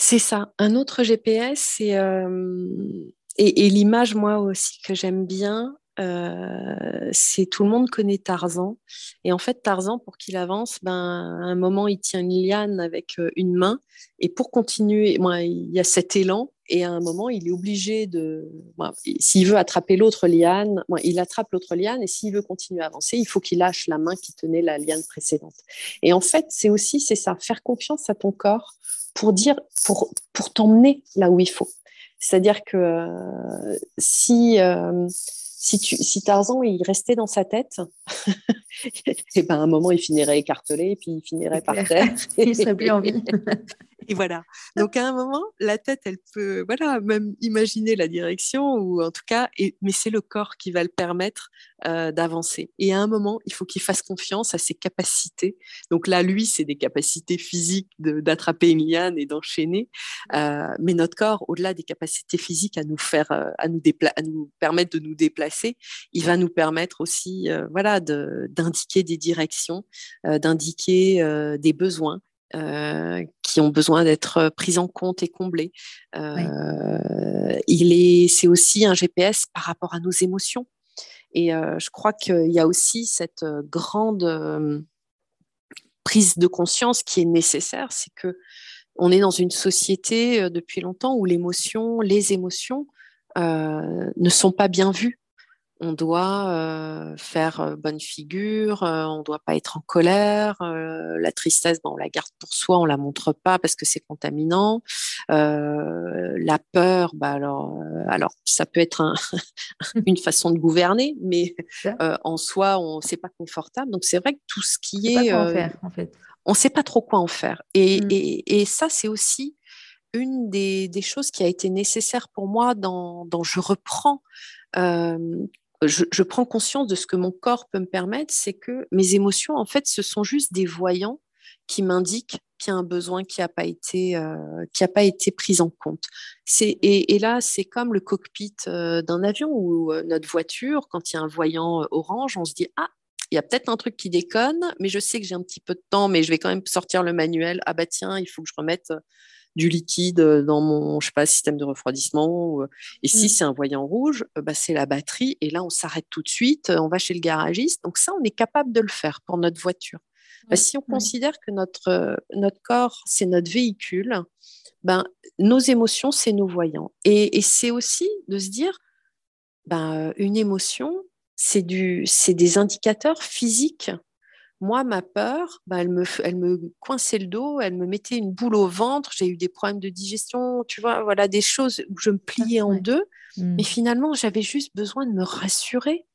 c'est ça. Un autre GPS, euh, et, l'image, moi aussi, que j'aime bien, euh, c'est tout le monde connaît Tarzan. Et en fait, Tarzan, pour qu'il avance, ben, à un moment, il tient une liane avec euh, une main. Et pour continuer, moi, il y a cet élan. Et à un moment, il est obligé de. s'il veut attraper l'autre liane, il attrape l'autre liane. Et s'il veut continuer à avancer, il faut qu'il lâche la main qui tenait la liane précédente. Et en fait, c'est aussi c'est ça, faire confiance à ton corps pour dire, pour, pour t'emmener là où il faut. C'est-à-dire que euh, si, si, tu, si Tarzan il restait dans sa tête, et ben à un moment il finirait écartelé, et puis il finirait par terre. il serait plus en vie. Et voilà. Donc à un moment, la tête, elle peut, voilà, même imaginer la direction ou en tout cas, mais c'est le corps qui va le permettre euh, d'avancer. Et à un moment, il faut qu'il fasse confiance à ses capacités. Donc là, lui, c'est des capacités physiques d'attraper une et d'enchaîner. Euh, mais notre corps, au-delà des capacités physiques à nous faire, euh, à nous, permettre de nous déplacer, il va nous permettre aussi, voilà, d'indiquer des directions, d'indiquer des besoins. Qui ont besoin d'être pris en compte et comblés. Euh, il est, c'est aussi un GPS par rapport à nos émotions. Et je crois qu'il y a aussi cette grande prise de conscience qui est nécessaire, c'est que on est dans une société depuis longtemps où l'émotion, les émotions ne sont pas bien vues on doit euh, faire bonne figure, euh, on ne doit pas être en colère. la tristesse, on la garde pour soi, on la montre pas parce que c'est contaminant. la peur, bah alors, alors ça peut être une façon de gouverner, mais en soi, on c'est pas confortable. Donc c'est vrai que tout ce qui est, en fait. on ne sait pas trop quoi en faire. Et, mmh. ça, c'est aussi une des, choses qui a été nécessaire pour moi dans, dans je reprends je, prends conscience de ce que mon corps peut me permettre, c'est que mes émotions, en fait, ce sont juste des voyants qui m'indiquent qu'il y a un besoin qui n'a pas été euh, pas été pris en compte. Et, là c'est comme le cockpit euh, d'un avion ou euh, notre voiture quand il y a un voyant orange, on se dit ah il y a peut-être un truc qui déconne, mais je sais que j'ai un petit peu de temps, mais je vais quand même sortir le manuel. Ah bah tiens, il faut que je remette du liquide dans mon je sais pas, système de refroidissement. Et si mmh. c'est un voyant rouge, bah, c'est la batterie. Et là, on s'arrête tout de suite, on va chez le garagiste. Donc ça, on est capable de le faire pour notre voiture. Bah, si on considère que notre, notre corps, c'est notre véhicule, ben, nos émotions, c'est nos voyants. Et, c'est aussi de se dire, ben, une émotion, c'est des indicateurs physiques moi, ma peur, bah, elle, me, elle me coinçait le dos, elle me mettait une boule au ventre, j'ai eu des problèmes de digestion, tu vois, voilà, des choses où je me pliais en deux. Mmh. Mais finalement, j'avais juste besoin de me rassurer.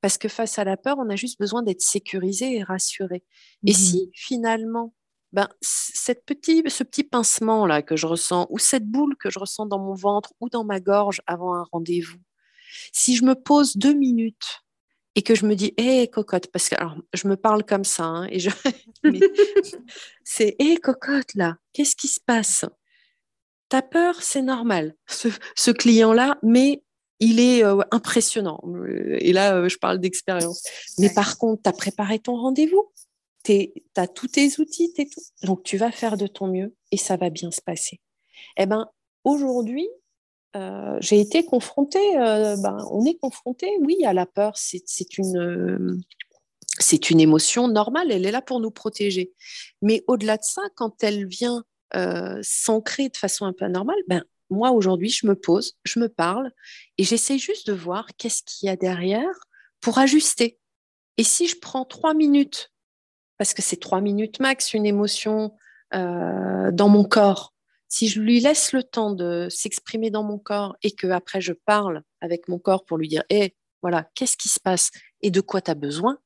Parce que face à la peur, on a juste besoin d'être sécurisé et rassuré. Et mmh si finalement, ben, cette petit, ce petit pincement là que je ressens, ou cette boule que je ressens dans mon ventre ou dans ma gorge avant un rendez-vous, si je me pose deux minutes et que je me dis, hé cocotte, parce que alors, je me parle comme ça, hein, et je... c'est, hé cocotte, là, qu'est-ce qui se passe? Ta peur, c'est normal, ce, client-là, mais il est euh, impressionnant. Et là, euh, je parle d'expérience. Mais par contre, tu as préparé ton rendez-vous, tu as tous tes outils, tout. donc tu vas faire de ton mieux et ça va bien se passer. Eh ben, aujourd'hui, euh, j'ai été confrontée, euh, ben, on est confronté, oui, à la peur. C'est une, euh, une émotion normale, elle est là pour nous protéger. Mais au-delà de ça, quand elle vient s'ancrer de façon un peu anormale, ben, moi aujourd'hui, je me pose, je me parle et j'essaie juste de voir qu'est-ce qu'il y a derrière pour ajuster. Et si je prends trois minutes, parce que c'est trois minutes max, une émotion dans mon corps, si je lui laisse le temps de s'exprimer dans mon corps et que après je parle avec mon corps pour lui dire hé, voilà, qu'est-ce qui se passe et de quoi tu as besoin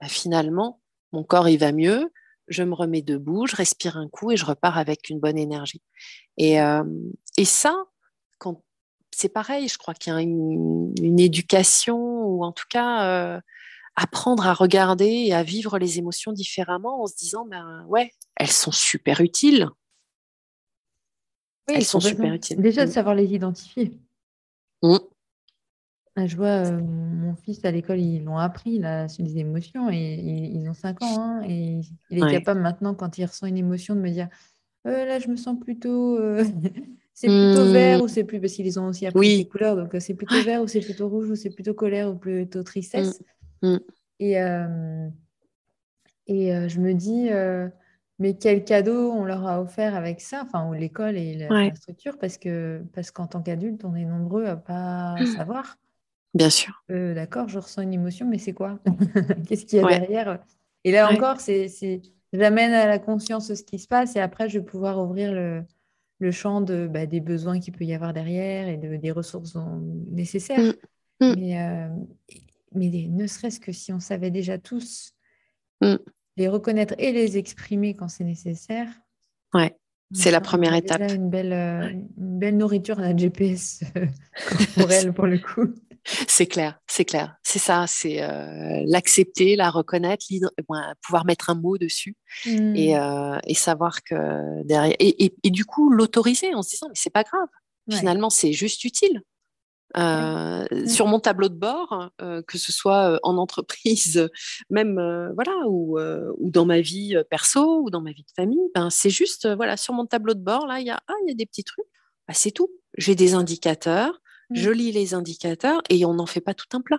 bah, Finalement, mon corps, il va mieux, je me remets debout, je respire un coup et je repars avec une bonne énergie. Et, euh, ça, c'est pareil, je crois qu'il y a une, éducation ou en tout cas euh, apprendre à regarder et à vivre les émotions différemment en se disant ben ouais, elles sont super utiles. Elles sont super utiles. Déjà de mm. savoir les identifier. Mm. Ah, je vois euh, mon fils à l'école, ils l'ont appris là, sur les émotions et ils, ont 5 ans. Hein, et il est capable maintenant, quand il ressent une émotion, de me dire euh, là, je me sens plutôt. Euh, c'est plutôt vert ou c'est plus. Parce qu'ils ont aussi appris oui. les couleurs. Donc, c'est plutôt vert ou c'est plutôt rouge ou c'est plutôt colère ou plutôt tristesse. Mm. Et, et je me dis mais quel cadeau on leur a offert avec ça, enfin, ou l'école et la, structure, parce que parce qu'en tant qu'adulte, on est nombreux à pas mmh. savoir. Bien sûr. Euh, d'accord, je ressens une émotion, mais c'est quoi? Qu'est-ce qu'il y a derrière? Et là encore, c'est j'amène à la conscience ce qui se passe, et après, je vais pouvoir ouvrir le, le champ de, bah, des besoins qu'il peut y avoir derrière et de, des ressources nécessaires. Mmh. Mmh. Mais, euh, mais ne serait-ce que si on savait déjà tous les reconnaître et les exprimer quand c'est nécessaire. Ouais, c'est la première étape. Une belle, euh, une belle nourriture à la GPS corporelle pour le coup. C'est clair, c'est clair. C'est ça, c'est euh, l'accepter, la reconnaître, pouvoir mettre un mot dessus mmh. euh, et, savoir que derrière. Et, et, du coup, l'autoriser en se disant, mais c'est pas grave. Finalement, c'est juste utile. Euh, sur mon tableau de bord, euh, que ce soit euh, en entreprise, même voilà, ou, ou, dans ma vie perso ou dans ma vie de famille, ben, c'est juste voilà, sur mon tableau de bord, là, il y a, ah, y a des petits trucs, bah, c'est tout. J'ai des indicateurs, je lis les indicateurs et on n'en fait pas tout un plat.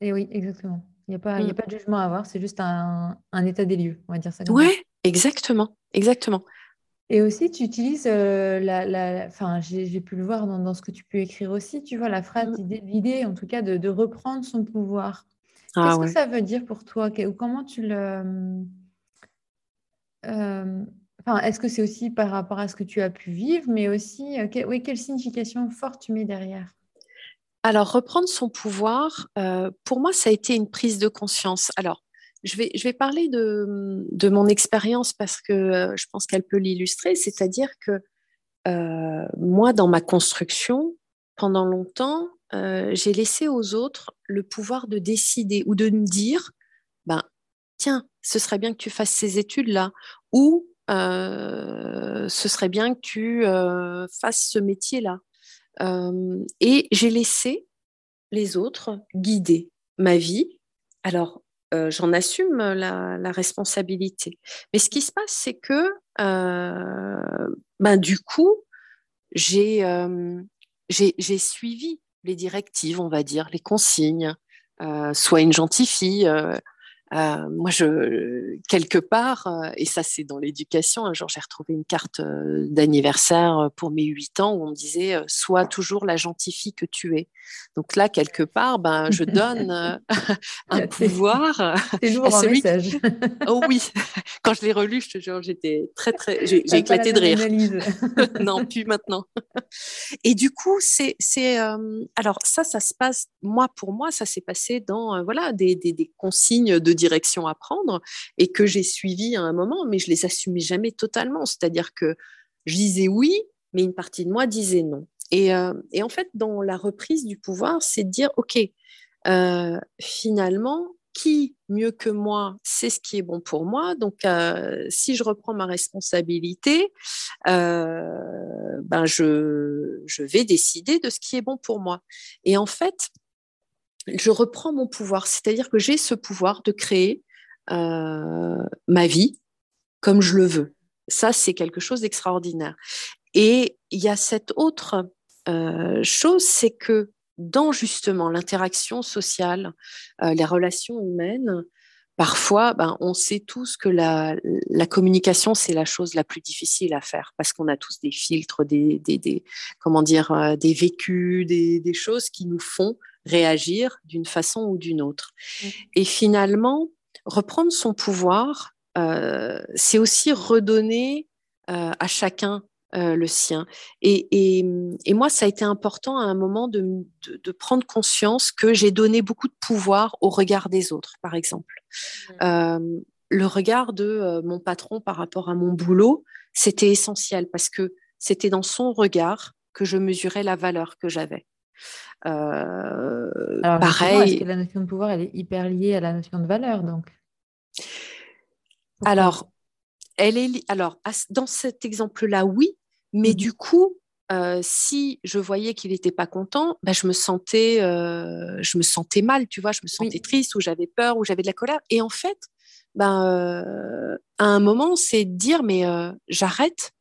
Et oui, exactement. Il n'y a, pas, a mm. pas de jugement à avoir, c'est juste un, état des lieux, on va dire ça. Oui, exactement, exactement. Et aussi, tu utilises euh, la, Enfin, j'ai pu le voir dans, ce que tu peux écrire aussi, tu vois, la phrase, mm. l'idée, en tout cas, de, reprendre son pouvoir. Ah Qu'est-ce que ça veut dire pour toi? Ou comment tu le... Euh, enfin, est-ce que c'est aussi par rapport à ce que tu as pu vivre, mais aussi, oui, quelle signification forte tu mets derrière? Alors, reprendre son pouvoir, euh, pour moi, ça a été une prise de conscience. Alors, je vais, parler de, mon expérience parce que euh, je pense qu'elle peut l'illustrer, c'est-à-dire que euh, moi, dans ma construction, pendant longtemps, j'ai laissé aux autres le pouvoir de décider ou de me dire, ben, tiens, ce serait bien que tu fasses ces études-là, ou ce serait bien que tu fasses ce métier-là. Euh, et j'ai laissé les autres guider ma vie. Alors, euh, j'en assume la, responsabilité. Mais ce qui se passe, c'est que euh, ben, du coup, j'ai suivi les directives, on va dire, les consignes. soit une gentille fille, euh, moi, je, quelque part, euh, et ça c'est dans l'éducation, un jour j'ai retrouvé une carte euh, d'anniversaire pour mes huit ans où on me disait Sois toujours la gentille fille que tu es. Donc là, quelque part, ben, je donne un pouvoir. Lourd en message. oh oui, quand je l'ai relu, je te jure, j'étais très, très. J'ai éclaté de rire. non, plus maintenant. et du coup, c'est. alors, ça, ça se passe, moi, pour moi, ça s'est passé dans voilà, des, des, des consignes de direction à prendre et que j'ai suivi à un moment, mais je les assumais jamais totalement. C'est-à-dire que je disais oui, mais une partie de moi disait non. Et, euh, en fait, dans la reprise du pouvoir, c'est de dire, OK, euh, finalement, qui mieux que moi sait ce qui est bon pour moi Donc, euh, si je reprends ma responsabilité, ben je, je vais décider de ce qui est bon pour moi. Et en fait, je reprends mon pouvoir, c'est-à-dire que j'ai ce pouvoir de créer euh, ma vie comme je le veux. Ça, c'est quelque chose d'extraordinaire. Et il y a cette autre euh, chose, c'est que dans justement l'interaction sociale, euh, les relations humaines, parfois, ben, on sait tous que la, communication, c'est la chose la plus difficile à faire parce qu'on a tous des filtres, des, comment dire, des vécus, des, des, choses qui nous font réagir d'une façon ou d'une autre. Mmh. Et finalement, reprendre son pouvoir, euh, c'est aussi redonner euh, à chacun euh, le sien. Et, moi, ça a été important à un moment de, prendre conscience que j'ai donné beaucoup de pouvoir au regard des autres, par exemple. Mmh. le regard de mon patron par rapport à mon boulot, c'était essentiel parce que c'était dans son regard que je mesurais la valeur que j'avais. Euh, pareil. la notion de pouvoir, elle est hyper liée à la notion de valeur, donc? Alors, elle est alors dans cet exemple-là, oui, mais mmh du coup, euh, si je voyais qu'il n'était pas content, bah, je me sentais, euh, je me sentais mal, tu vois, je me sentais triste ou j'avais peur ou j'avais de la colère. Et en fait, ben, à un moment, c'est de dire mais j'arrête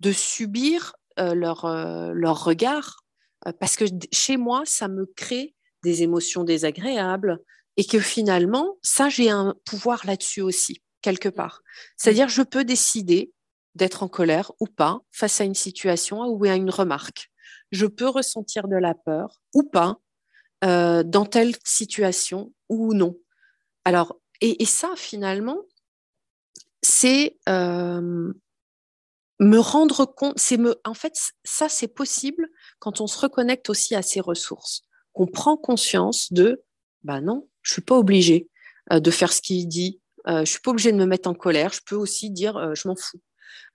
de subir leur leur regard parce que chez moi, ça me crée des émotions désagréables et que finalement, ça, j'ai un pouvoir là-dessus aussi, quelque part. C'est-à-dire, je peux décider d'être en colère ou pas face à une situation ou à une remarque. Je peux ressentir de la peur ou pas euh, dans telle situation ou non. Alors, et, ça, finalement, c'est euh, me rendre compte, c'est me, en fait, ça c'est possible quand on se reconnecte aussi à ses ressources, qu'on prend conscience de, bah non, je suis pas obligé euh, de faire ce qu'il dit, euh, je suis pas obligé de me mettre en colère, je peux aussi dire, euh, je m'en fous.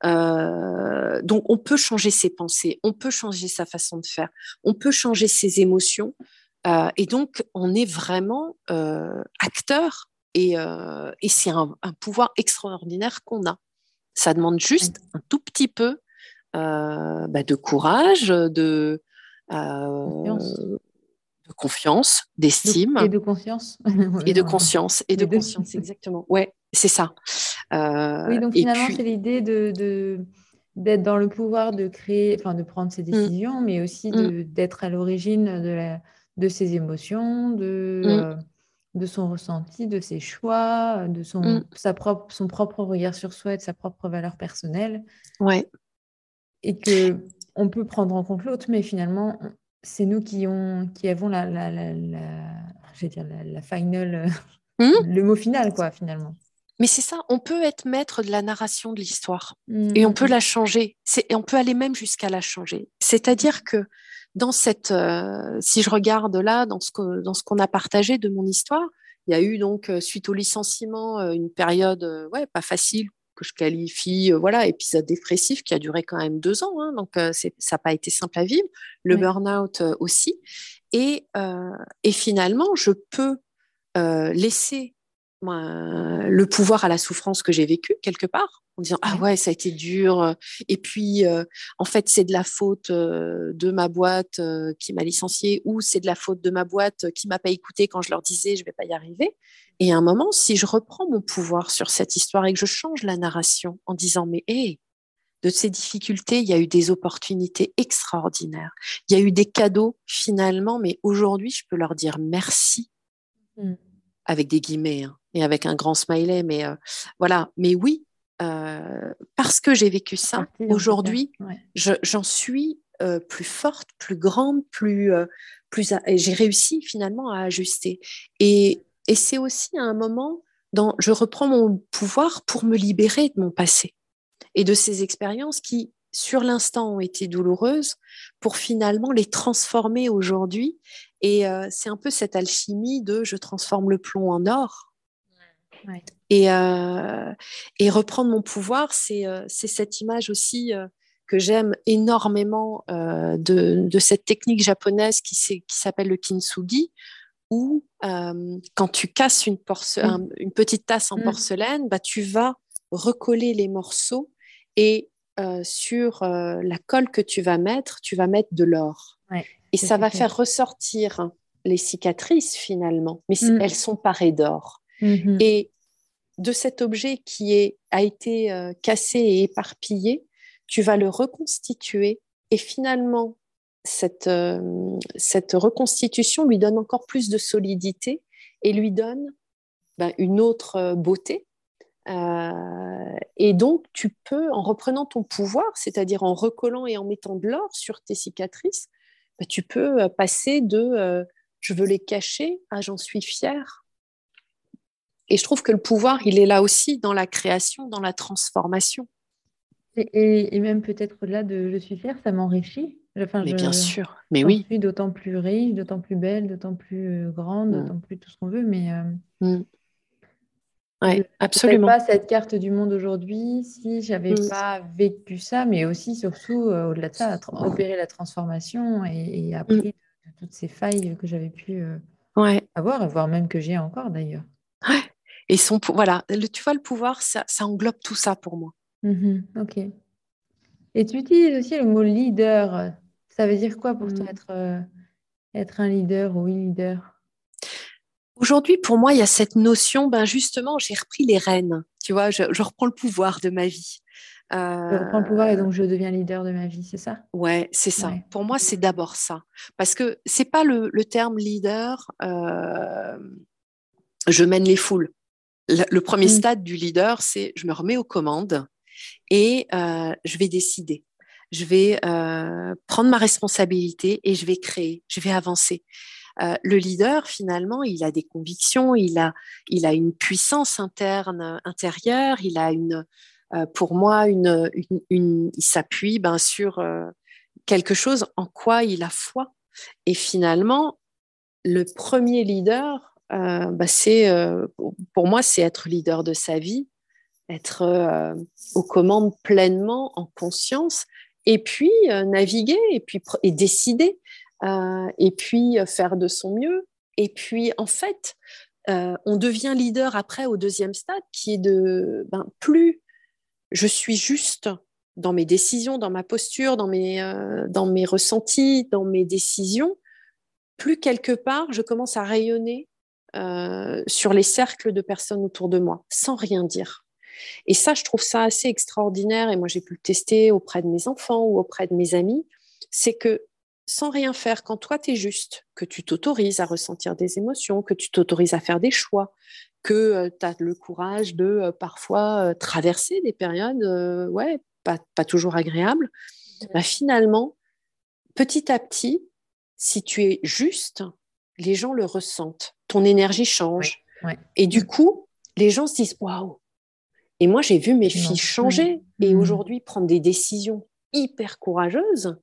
Donc on peut changer ses pensées, on peut changer sa façon de faire, on peut changer ses émotions, et donc on est vraiment acteur, et, et c'est un, un pouvoir extraordinaire qu'on a. Ça demande juste un tout petit peu euh, bah, de courage, de, euh, confiance, d'estime. Et de conscience. et de conscience, et de conscience, exactement. Ouais, c'est ça. Euh, oui, donc finalement, c'est l'idée de, d'être dans le pouvoir de créer, enfin de prendre ses mmh. décisions, mais aussi mmh. d'être à l'origine de, de ses émotions, de, mmh. De son ressenti, de ses choix, de son, mm. sa propre, son propre regard sur soi et de sa propre valeur personnelle. Ouais. Et que on peut prendre en compte l'autre, mais finalement, c'est nous qui, ont, qui avons la, la, la, la dire la, final, mm. le mot final, quoi, finalement. Mais c'est ça, on peut être maître de la narration de l'histoire mm. et on peut la changer. Et on peut aller même jusqu'à la changer. C'est-à-dire que dans cette, euh, si je regarde là, dans ce, que, dans ce qu'on a partagé de mon histoire, il y a eu donc, euh, suite au licenciement, euh, une période ouais, pas facile que je qualifie, voilà, épisode dépressif qui a duré quand même deux ans, hein, donc ça n'a pas été simple à vivre, le burn-out aussi. Et, et finalement, je peux laisser le pouvoir à la souffrance que j'ai vécue quelque part, en disant ah ouais ça a été dur, et puis euh, en fait c'est de la faute euh, de ma boîte euh, qui m'a licencié ou c'est de la faute de ma boîte qui m'a pas écouté quand je leur disais je vais pas y arriver. Et à un moment, si je reprends mon pouvoir sur cette histoire et que je change la narration en disant mais hé, de ces difficultés, il y a eu des opportunités extraordinaires. Il y a eu des cadeaux finalement, mais aujourd'hui, je peux leur dire merci. Mmh. Avec des guillemets, hein et avec un grand smiley. Mais euh, voilà, mais oui, euh, parce que j'ai vécu ça, aujourd'hui, j'en suis euh, plus forte, plus grande, plus, plus j'ai réussi finalement à ajuster. Et, et c'est aussi un moment dans je reprends mon pouvoir pour me libérer de mon passé et de ces expériences qui, sur l'instant, ont été douloureuses, pour finalement les transformer aujourd'hui. Et c'est un peu cette alchimie de je transforme le plomb en or et, euh, et, reprendre mon pouvoir, c'est euh, cette image aussi euh, que j'aime énormément de, de, cette technique japonaise qui, s'appelle le kintsugi, où quand tu casses une, mm. une petite tasse en mm. porcelaine, bah, tu vas recoller les morceaux et sur la colle que tu vas mettre, tu vas mettre de l'or. Et ça va faire ressortir les cicatrices finalement, mais mm. elles sont parées d'or. Mm-hmm. Et de cet objet qui est, a été euh, cassé et éparpillé, tu vas le reconstituer et finalement, cette, euh, cette reconstitution lui donne encore plus de solidité et lui donne ben, une autre euh, beauté. et donc, tu peux, en reprenant ton pouvoir, c'est-à-dire en recollant et en mettant de l'or sur tes cicatrices, ben, tu peux passer de je veux les cacher à j'en suis fière et je trouve que le pouvoir, il est là aussi dans la création, dans la transformation. Et, même peut-être au-delà de je suis fière, ça m'enrichit. Enfin, mais bien sûr, mais oui. Je suis d'autant plus riche, d'autant plus belle, d'autant plus euh, grande, mm. d'autant plus tout ce qu'on veut. Mais euh, mm. Ouais, absolument. pas cette carte du monde aujourd'hui si j'avais mm. pas vécu ça, mais aussi surtout euh, au-delà de ça, opérer la transformation et, appris de, toutes ces failles que j'avais pu ouais. avoir, voire même que j'ai encore d'ailleurs. Ouais. Et son, voilà, le, tu vois, le pouvoir, ça, ça englobe tout ça pour moi. Mmh ok. Et tu utilises aussi le mot leader. Ça veut dire quoi pour toi mmh. être, euh, être un leader ou une leader? Aujourd'hui, pour moi, il y a cette notion, ben justement, j'ai repris les rênes. Tu vois, je, reprends le pouvoir de ma vie. Je reprends le pouvoir et donc je deviens leader de ma vie, c'est ça? Ouais, c'est ça. Pour moi, c'est d'abord ça. Parce que c'est pas le, le, terme leader, euh, je mène les foules le premier mm. stade du leader, c'est je me remets aux commandes et euh, je vais décider. Je vais euh, prendre ma responsabilité et je vais créer, je vais avancer. Euh, le leader, finalement, il a des convictions, il a, il a une puissance interne, intérieure, il a une, pour moi, une, il s'appuie ben, sur quelque chose en quoi il a foi. Et finalement, le premier leader, euh, bah, c'est euh, pour moi c'est être leader de sa vie, être euh, aux commandes pleinement en conscience et puis naviguer et puis et décider et puis faire de son mieux et puis en fait on devient leader après au deuxième stade qui est de ben, plus je suis juste dans mes décisions, dans ma posture, dans mes, dans mes ressentis, dans mes décisions, plus quelque part je commence à rayonner euh, sur les cercles de personnes autour de moi, sans rien dire. Et ça, je trouve ça assez extraordinaire, et moi j'ai pu le tester auprès de mes enfants ou auprès de mes amis, c'est que sans rien faire, quand toi, tu es juste, que tu t'autorises à ressentir des émotions, que tu t'autorises à faire des choix, que tu as le courage de parfois traverser des périodes ouais, pas, pas, toujours agréables, bah, finalement, petit à petit, si tu es juste, les gens le ressentent. Ton énergie change. Et du coup, les gens se disent Waouh Et moi, j'ai vu mes filles changer et mmh. aujourd'hui prendre des décisions hyper courageuses.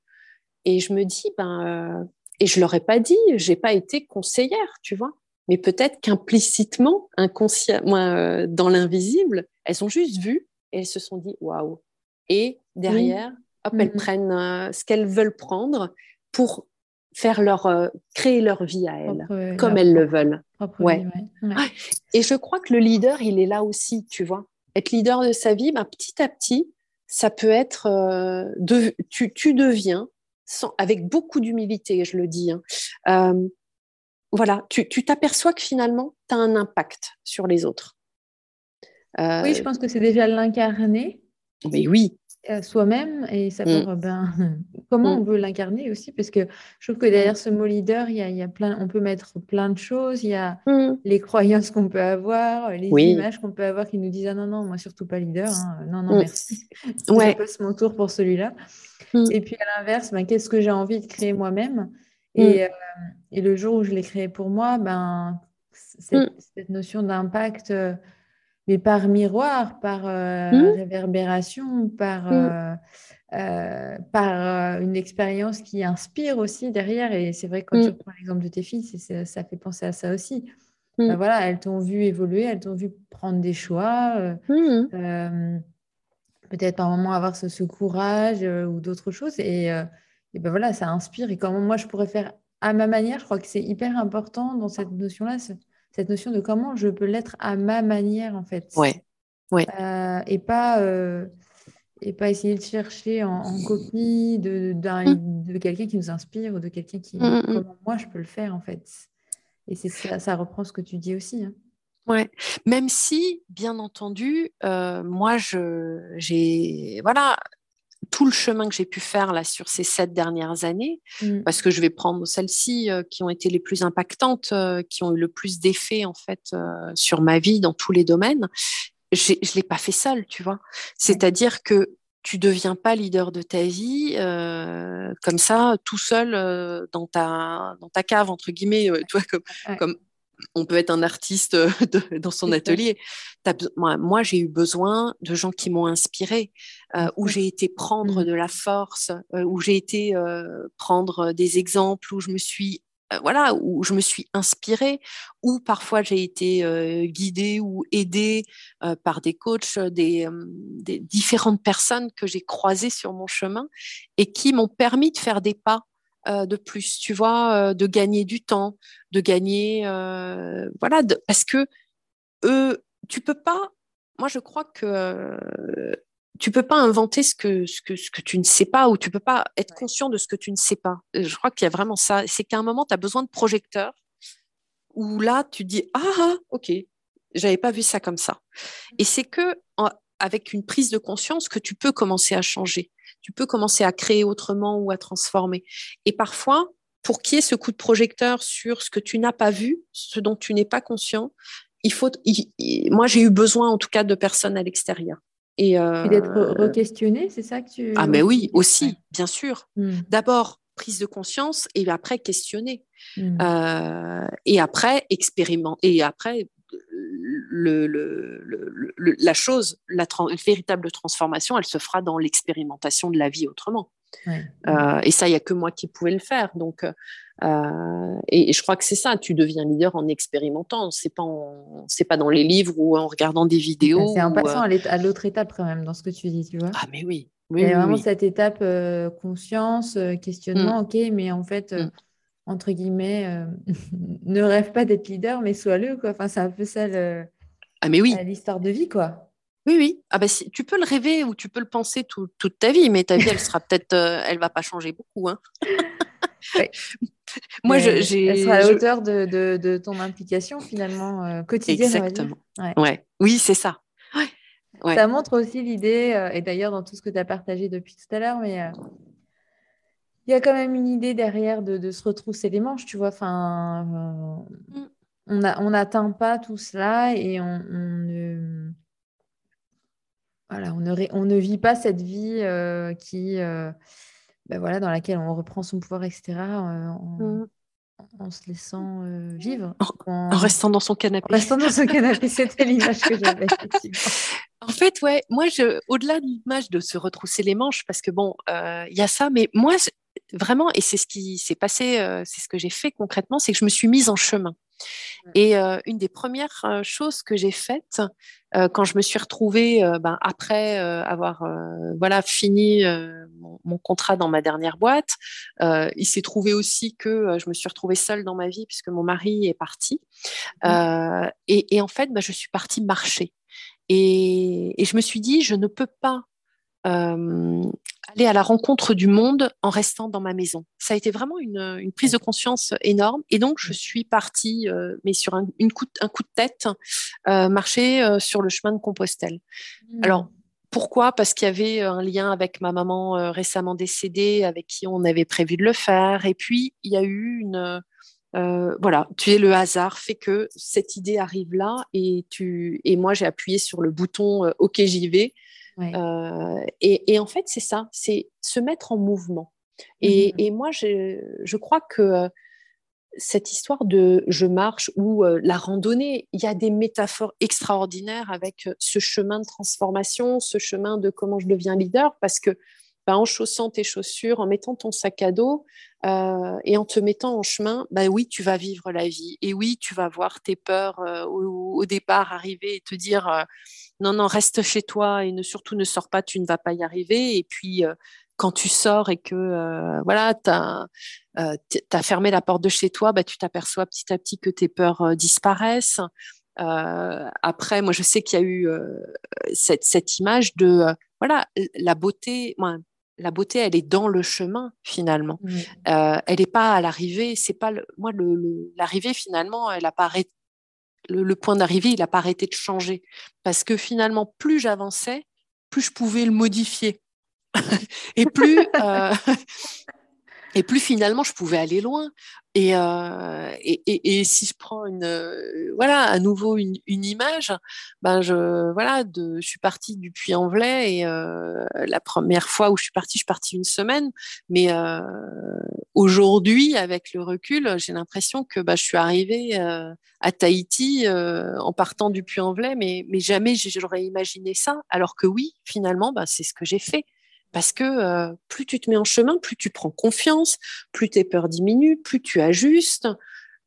Et je me dis Ben, euh, et je leur ai pas dit, j'ai pas été conseillère, tu vois. Mais peut-être qu'implicitement, inconsciemment, euh, dans l'invisible, elles ont juste vu et elles se sont dit Waouh Et derrière, hop, elles mmh. prennent euh, ce qu'elles veulent prendre pour faire leur, euh, créer leur vie à elles, comme elles le veulent. Ouais. Et je crois que le leader, il est là aussi, tu vois. Être leader de sa vie, ben, petit à petit, ça peut être, euh, de, tu, tu, deviens, sans, avec beaucoup d'humilité, je le dis, hein, euh, voilà, tu t'aperçois que finalement, tu as un impact sur les autres. oui, je pense que c'est déjà l'incarner. Mais oui, soi-même et savoir mmh. ben, comment mmh. on veut l'incarner aussi parce que je trouve que derrière ce mot leader il y a, il y a plein on peut mettre plein de choses il y a mmh. les croyances qu'on peut avoir les images qu'on peut avoir qui nous disent ah non non moi surtout pas leader hein. non non merci ouais. je passe mon tour pour celui-là et puis à l'inverse ben, qu'est-ce que j'ai envie de créer moi-même? Et, euh, et, le jour où je l'ai créé pour moi ben cette, cette notion d'impact euh, mais par miroir, par euh, mmh. réverbération, par, mmh. euh, euh, par une expérience qui inspire aussi derrière. Et c'est vrai que quand tu mmh. prends l'exemple de tes filles, ça fait penser à ça aussi. Ben voilà, elles t'ont vu évoluer, elles t'ont vu prendre des choix, peut-être par moment avoir ce, courage ou d'autres choses. Et, et, ben voilà, ça inspire. Et comment moi je pourrais faire à ma manière, je crois que c'est hyper important dans cette notion-là cette notion de comment je peux l'être à ma manière, en fait. Ouais. ouais. Euh, et pas. Euh, et pas essayer de chercher en, copie de, mm. de quelqu'un qui nous inspire ou de quelqu'un qui, mm, mm, comment moi je peux le faire en fait. Et c'est ça, ça reprend ce que tu dis aussi. Hein. Ouais, même si, bien entendu, euh, moi, je, j'ai, voilà, tout le chemin que j'ai pu faire là sur ces sept dernières années, mm. parce que je vais prendre celles-ci euh, qui ont été les plus impactantes, euh, qui ont eu le plus d'effet en fait euh, sur ma vie dans tous les domaines. Je l'ai pas fait seule, tu vois. C'est-à-dire que tu deviens pas leader de ta vie comme ça, tout seul dans ta dans ta cave entre guillemets, tu vois, comme, comme on peut être un artiste euh, dans son atelier. moi, j'ai eu besoin de gens qui m'ont inspiré, euh, où j'ai été prendre mmh. de la force, euh, où j'ai été prendre des exemples, où je me suis voilà, où je me suis inspirée, où parfois j'ai été guidée ou aidée par des coachs, des, des, différentes personnes que j'ai croisées sur mon chemin et qui m'ont permis de faire des pas euh, de plus, tu vois, euh, de gagner du temps, de gagner, euh, voilà, parce que eux, tu peux pas. Moi, je crois que tu peux pas inventer ce que, ce que, ce que tu ne sais pas ou tu peux pas être conscient de ce que tu ne sais pas. Je crois qu'il y a vraiment ça. C'est qu'à un moment, tu as besoin de projecteurs où là, tu dis Ah, ah ok, j'avais pas vu ça comme ça. Et c'est que avec une prise de conscience que tu peux commencer à changer tu peux commencer à créer autrement ou à transformer. Et parfois, pour qu'il y ait ce coup de projecteur sur ce que tu n'as pas vu, ce dont tu n'es pas conscient, il faut. moi, j'ai eu besoin, en tout cas, de personnes à l'extérieur. Et, euh, d'être re-questionné, c'est ça que tu. Ah, mais oui, aussi, bien sûr. Hmm. D'abord, prise de conscience et après questionner. Hmm. Euh, et après, expérimenter. Et après, le, la chose, la véritable transformation, elle se fera dans l'expérimentation de la vie autrement. Euh, et ça, il n'y a que moi qui pouvais le faire. Donc, euh, et, je crois que c'est ça, tu deviens leader en expérimentant. C'est pas, c'est pas dans les livres ou en regardant des vidéos. C'est en passant euh, à l'autre étape quand même dans ce que tu dis, tu vois. Ah mais oui. oui il y a vraiment cette étape conscience, questionnement. Mm. Ok, mais en fait. Mm entre guillemets, euh, ne rêve pas d'être leader, mais sois-le. Quoi. Enfin, c'est un peu ça ah, mais oui. l'histoire de vie. quoi. Oui, oui. Ah, bah, si, tu peux le rêver ou tu peux le penser toute ta vie, mais ta vie, elle sera peut-être, euh, elle va pas changer beaucoup. Hein. Moi, j'ai. Elle sera à la hauteur de, de, ton implication finalement euh, quotidienne. Exactement. Ouais. Oui, c'est ça. Ça montre aussi l'idée, et d'ailleurs dans tout ce que tu as partagé depuis tout à l'heure, mais il y a quand même une idée derrière de, se retrousser les manches, tu vois. Enfin, mm. on n'atteint pas tout cela et on, ne, voilà, on, ne, on ne vit pas cette vie euh, qui, euh, ben voilà, dans laquelle on reprend son pouvoir, etc. Euh, mm. en, se laissant vivre. En, restant dans son canapé. En restant dans son canapé, c'était l'image que j'avais. En fait, ouais, moi, je, au-delà de l'image de se retrousser les manches, parce que bon, il y a ça, mais moi, vraiment, et c'est ce qui s'est passé, euh, c'est ce que j'ai fait concrètement, c'est que je me suis mise en chemin. Et euh, une des premières euh, choses que j'ai faites quand je me suis retrouvée, ben, après avoir voilà fini mon, contrat dans ma dernière boîte, il s'est trouvé aussi que je me suis retrouvée seule dans ma vie puisque mon mari est parti. Mmh. Et, en fait, ben, je suis partie marcher. Et, et, je me suis dit, je ne peux pas euh, aller à la rencontre du monde en restant dans ma maison. Ça a été vraiment une, prise de conscience énorme. Et donc, je suis partie, euh, mais sur un, une coup, un coup de tête, euh, marcher sur le chemin de Compostelle. Mmh. Alors, pourquoi? Parce qu'il y avait un lien avec ma maman récemment décédée, avec qui on avait prévu de le faire. Et puis, il y a eu une... voilà, tu es le hasard fait que cette idée arrive là et tu et moi j'ai appuyé sur le bouton OK j'y vais euh, et, en fait, c'est ça, c'est se mettre en mouvement. Et, mmh moi, je, crois que euh, cette histoire de je marche ou euh, la randonnée, il y a des métaphores extraordinaires avec ce chemin de transformation, ce chemin de comment je deviens leader, parce que bah, en chaussant tes chaussures, en mettant ton sac à dos et en te mettant en chemin, bah oui, tu vas vivre la vie. Et oui, tu vas voir tes peurs au, au, départ arriver et te dire non, non, reste chez toi et ne, surtout ne sors pas, tu ne vas pas y arriver. Et puis, euh, quand tu sors et que euh, voilà, tu as, euh, fermé la porte de chez toi, bah, tu t'aperçois petit à petit que tes peurs disparaissent. après, moi, je sais qu'il y a eu cette, cette, image de voilà, la beauté. la beauté, elle est dans le chemin finalement. elle n'est pas à l'arrivée. C'est pas le, moi l'arrivée finalement, elle apparaît le, point d'arrivée, il n'a pas arrêté de changer. Parce que finalement, plus j'avançais, plus je pouvais le modifier. et plus, euh, et plus finalement, je pouvais aller loin. Et, euh, si je prends une, euh, voilà, à nouveau une, image, ben je, voilà, je suis partie du Puy-en-Velay et euh, la première fois où je suis partie, je suis partie une semaine. Mais aujourd'hui, avec le recul, j'ai l'impression que bah, je suis arrivée à Tahiti en partant du Puy-en-Velay, mais, mais jamais j'aurais imaginé ça. Alors que oui, finalement, bah, c'est ce que j'ai fait. Parce que euh, plus tu te mets en chemin, plus tu prends confiance, plus tes peurs diminuent, plus tu ajustes,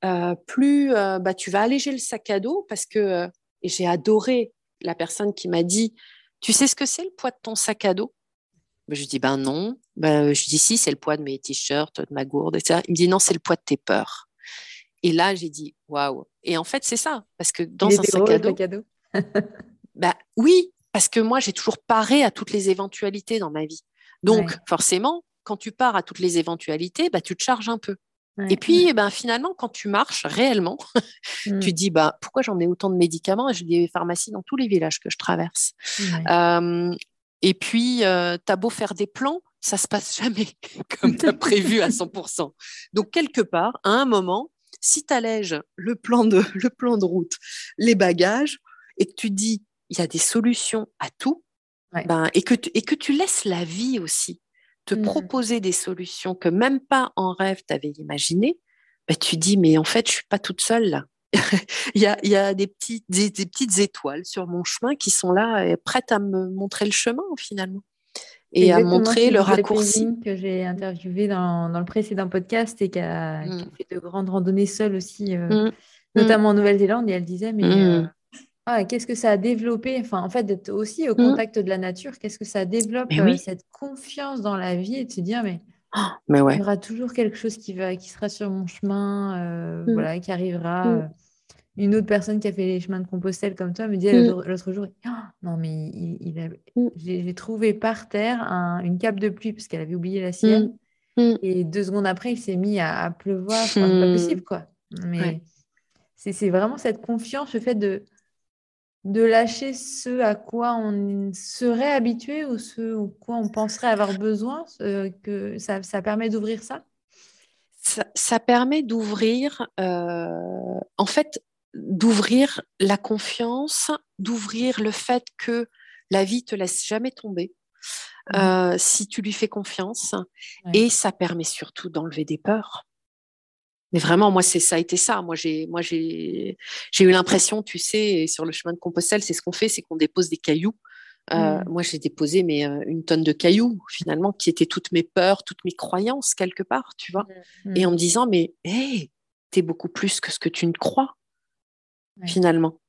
euh, plus euh, bah, tu vas alléger le sac à dos. Parce que, et j'ai adoré la personne qui m'a dit, tu sais ce que c'est le poids de ton sac à dos? Bah, Je dis, ben non. Ben, je dis, si, c'est le poids de mes t-shirts, de ma gourde, etc. Il me dit, non, c'est le poids de tes peurs. Et là, j'ai dit, waouh. Et en fait, c'est ça. Parce que dans un sac à dos. Sac à dos. bah, oui, parce que moi, j'ai toujours paré à toutes les éventualités dans ma vie. Donc, forcément, quand tu pars à toutes les éventualités, bah, tu te charges un peu. et puis, ben, finalement, quand tu marches réellement, tu mmh. dis bah, pourquoi j'en ai autant de médicaments J'ai des pharmacies dans tous les villages que je traverse? et puis, euh, tu as beau faire des plans, ça se passe jamais comme tu as prévu à 100%. Donc, quelque part, à un moment, si tu allèges le plan, de, le plan de route, les bagages, et que tu dis il y a des solutions à tout, ben, et, que tu, et que tu laisses la vie aussi te mmh proposer des solutions que même pas en rêve tu avais imaginées, ben, tu dis, mais en fait, je suis pas toute seule là. il, y a, il y a, des, petites, des, petites étoiles sur mon chemin qui sont là, et prêtes à me montrer le chemin finalement et à montrer le raccourci. que j'ai interviewé dans, dans, le précédent podcast et qui a, mmh. fait de grandes randonnées seule aussi, euh, mmh. notamment en Nouvelle-Zélande, et elle disait, mais euh, ah, qu'est-ce que ça a développé? Enfin, en fait, d'être aussi au mmh. contact de la nature, qu'est-ce que ça développe euh, cette confiance dans la vie et de se dire, mais, mais ouais. il y aura toujours quelque chose qui, va, qui sera sur mon chemin, euh, mmh. voilà, qui arrivera. Mmh. Euh. Une autre personne qui a fait les chemins de Compostelle comme toi me dit l'autre jour, oh, non, mais il, j'ai trouvé par terre une cape de pluie parce qu'elle avait oublié la sienne. Et deux secondes après, il s'est mis à, pleuvoir. Enfin, pas possible, quoi. Mais c'est vraiment cette confiance, le fait de de lâcher ce à quoi on serait habitué ou ce à quoi on penserait avoir besoin, que ça, ça permet d'ouvrir ça, ça permet d'ouvrir, en fait, d'ouvrir la confiance, d'ouvrir le fait que la vie te laisse jamais tomber mmh. euh, si tu lui fais confiance. Et ça permet surtout d'enlever des peurs. Mais vraiment, moi, c'est ça a été ça. Moi, j'ai, moi, j'ai, j'ai eu l'impression, tu sais, sur le chemin de Compostelle, c'est ce qu'on fait, c'est qu'on dépose des cailloux. Euh, mmh. Moi, j'ai déposé mais euh, une tonne de cailloux finalement, qui étaient toutes mes peurs, toutes mes croyances quelque part, tu vois. Mmh. Et en me disant, mais hé, t'es beaucoup plus que ce que tu ne crois finalement.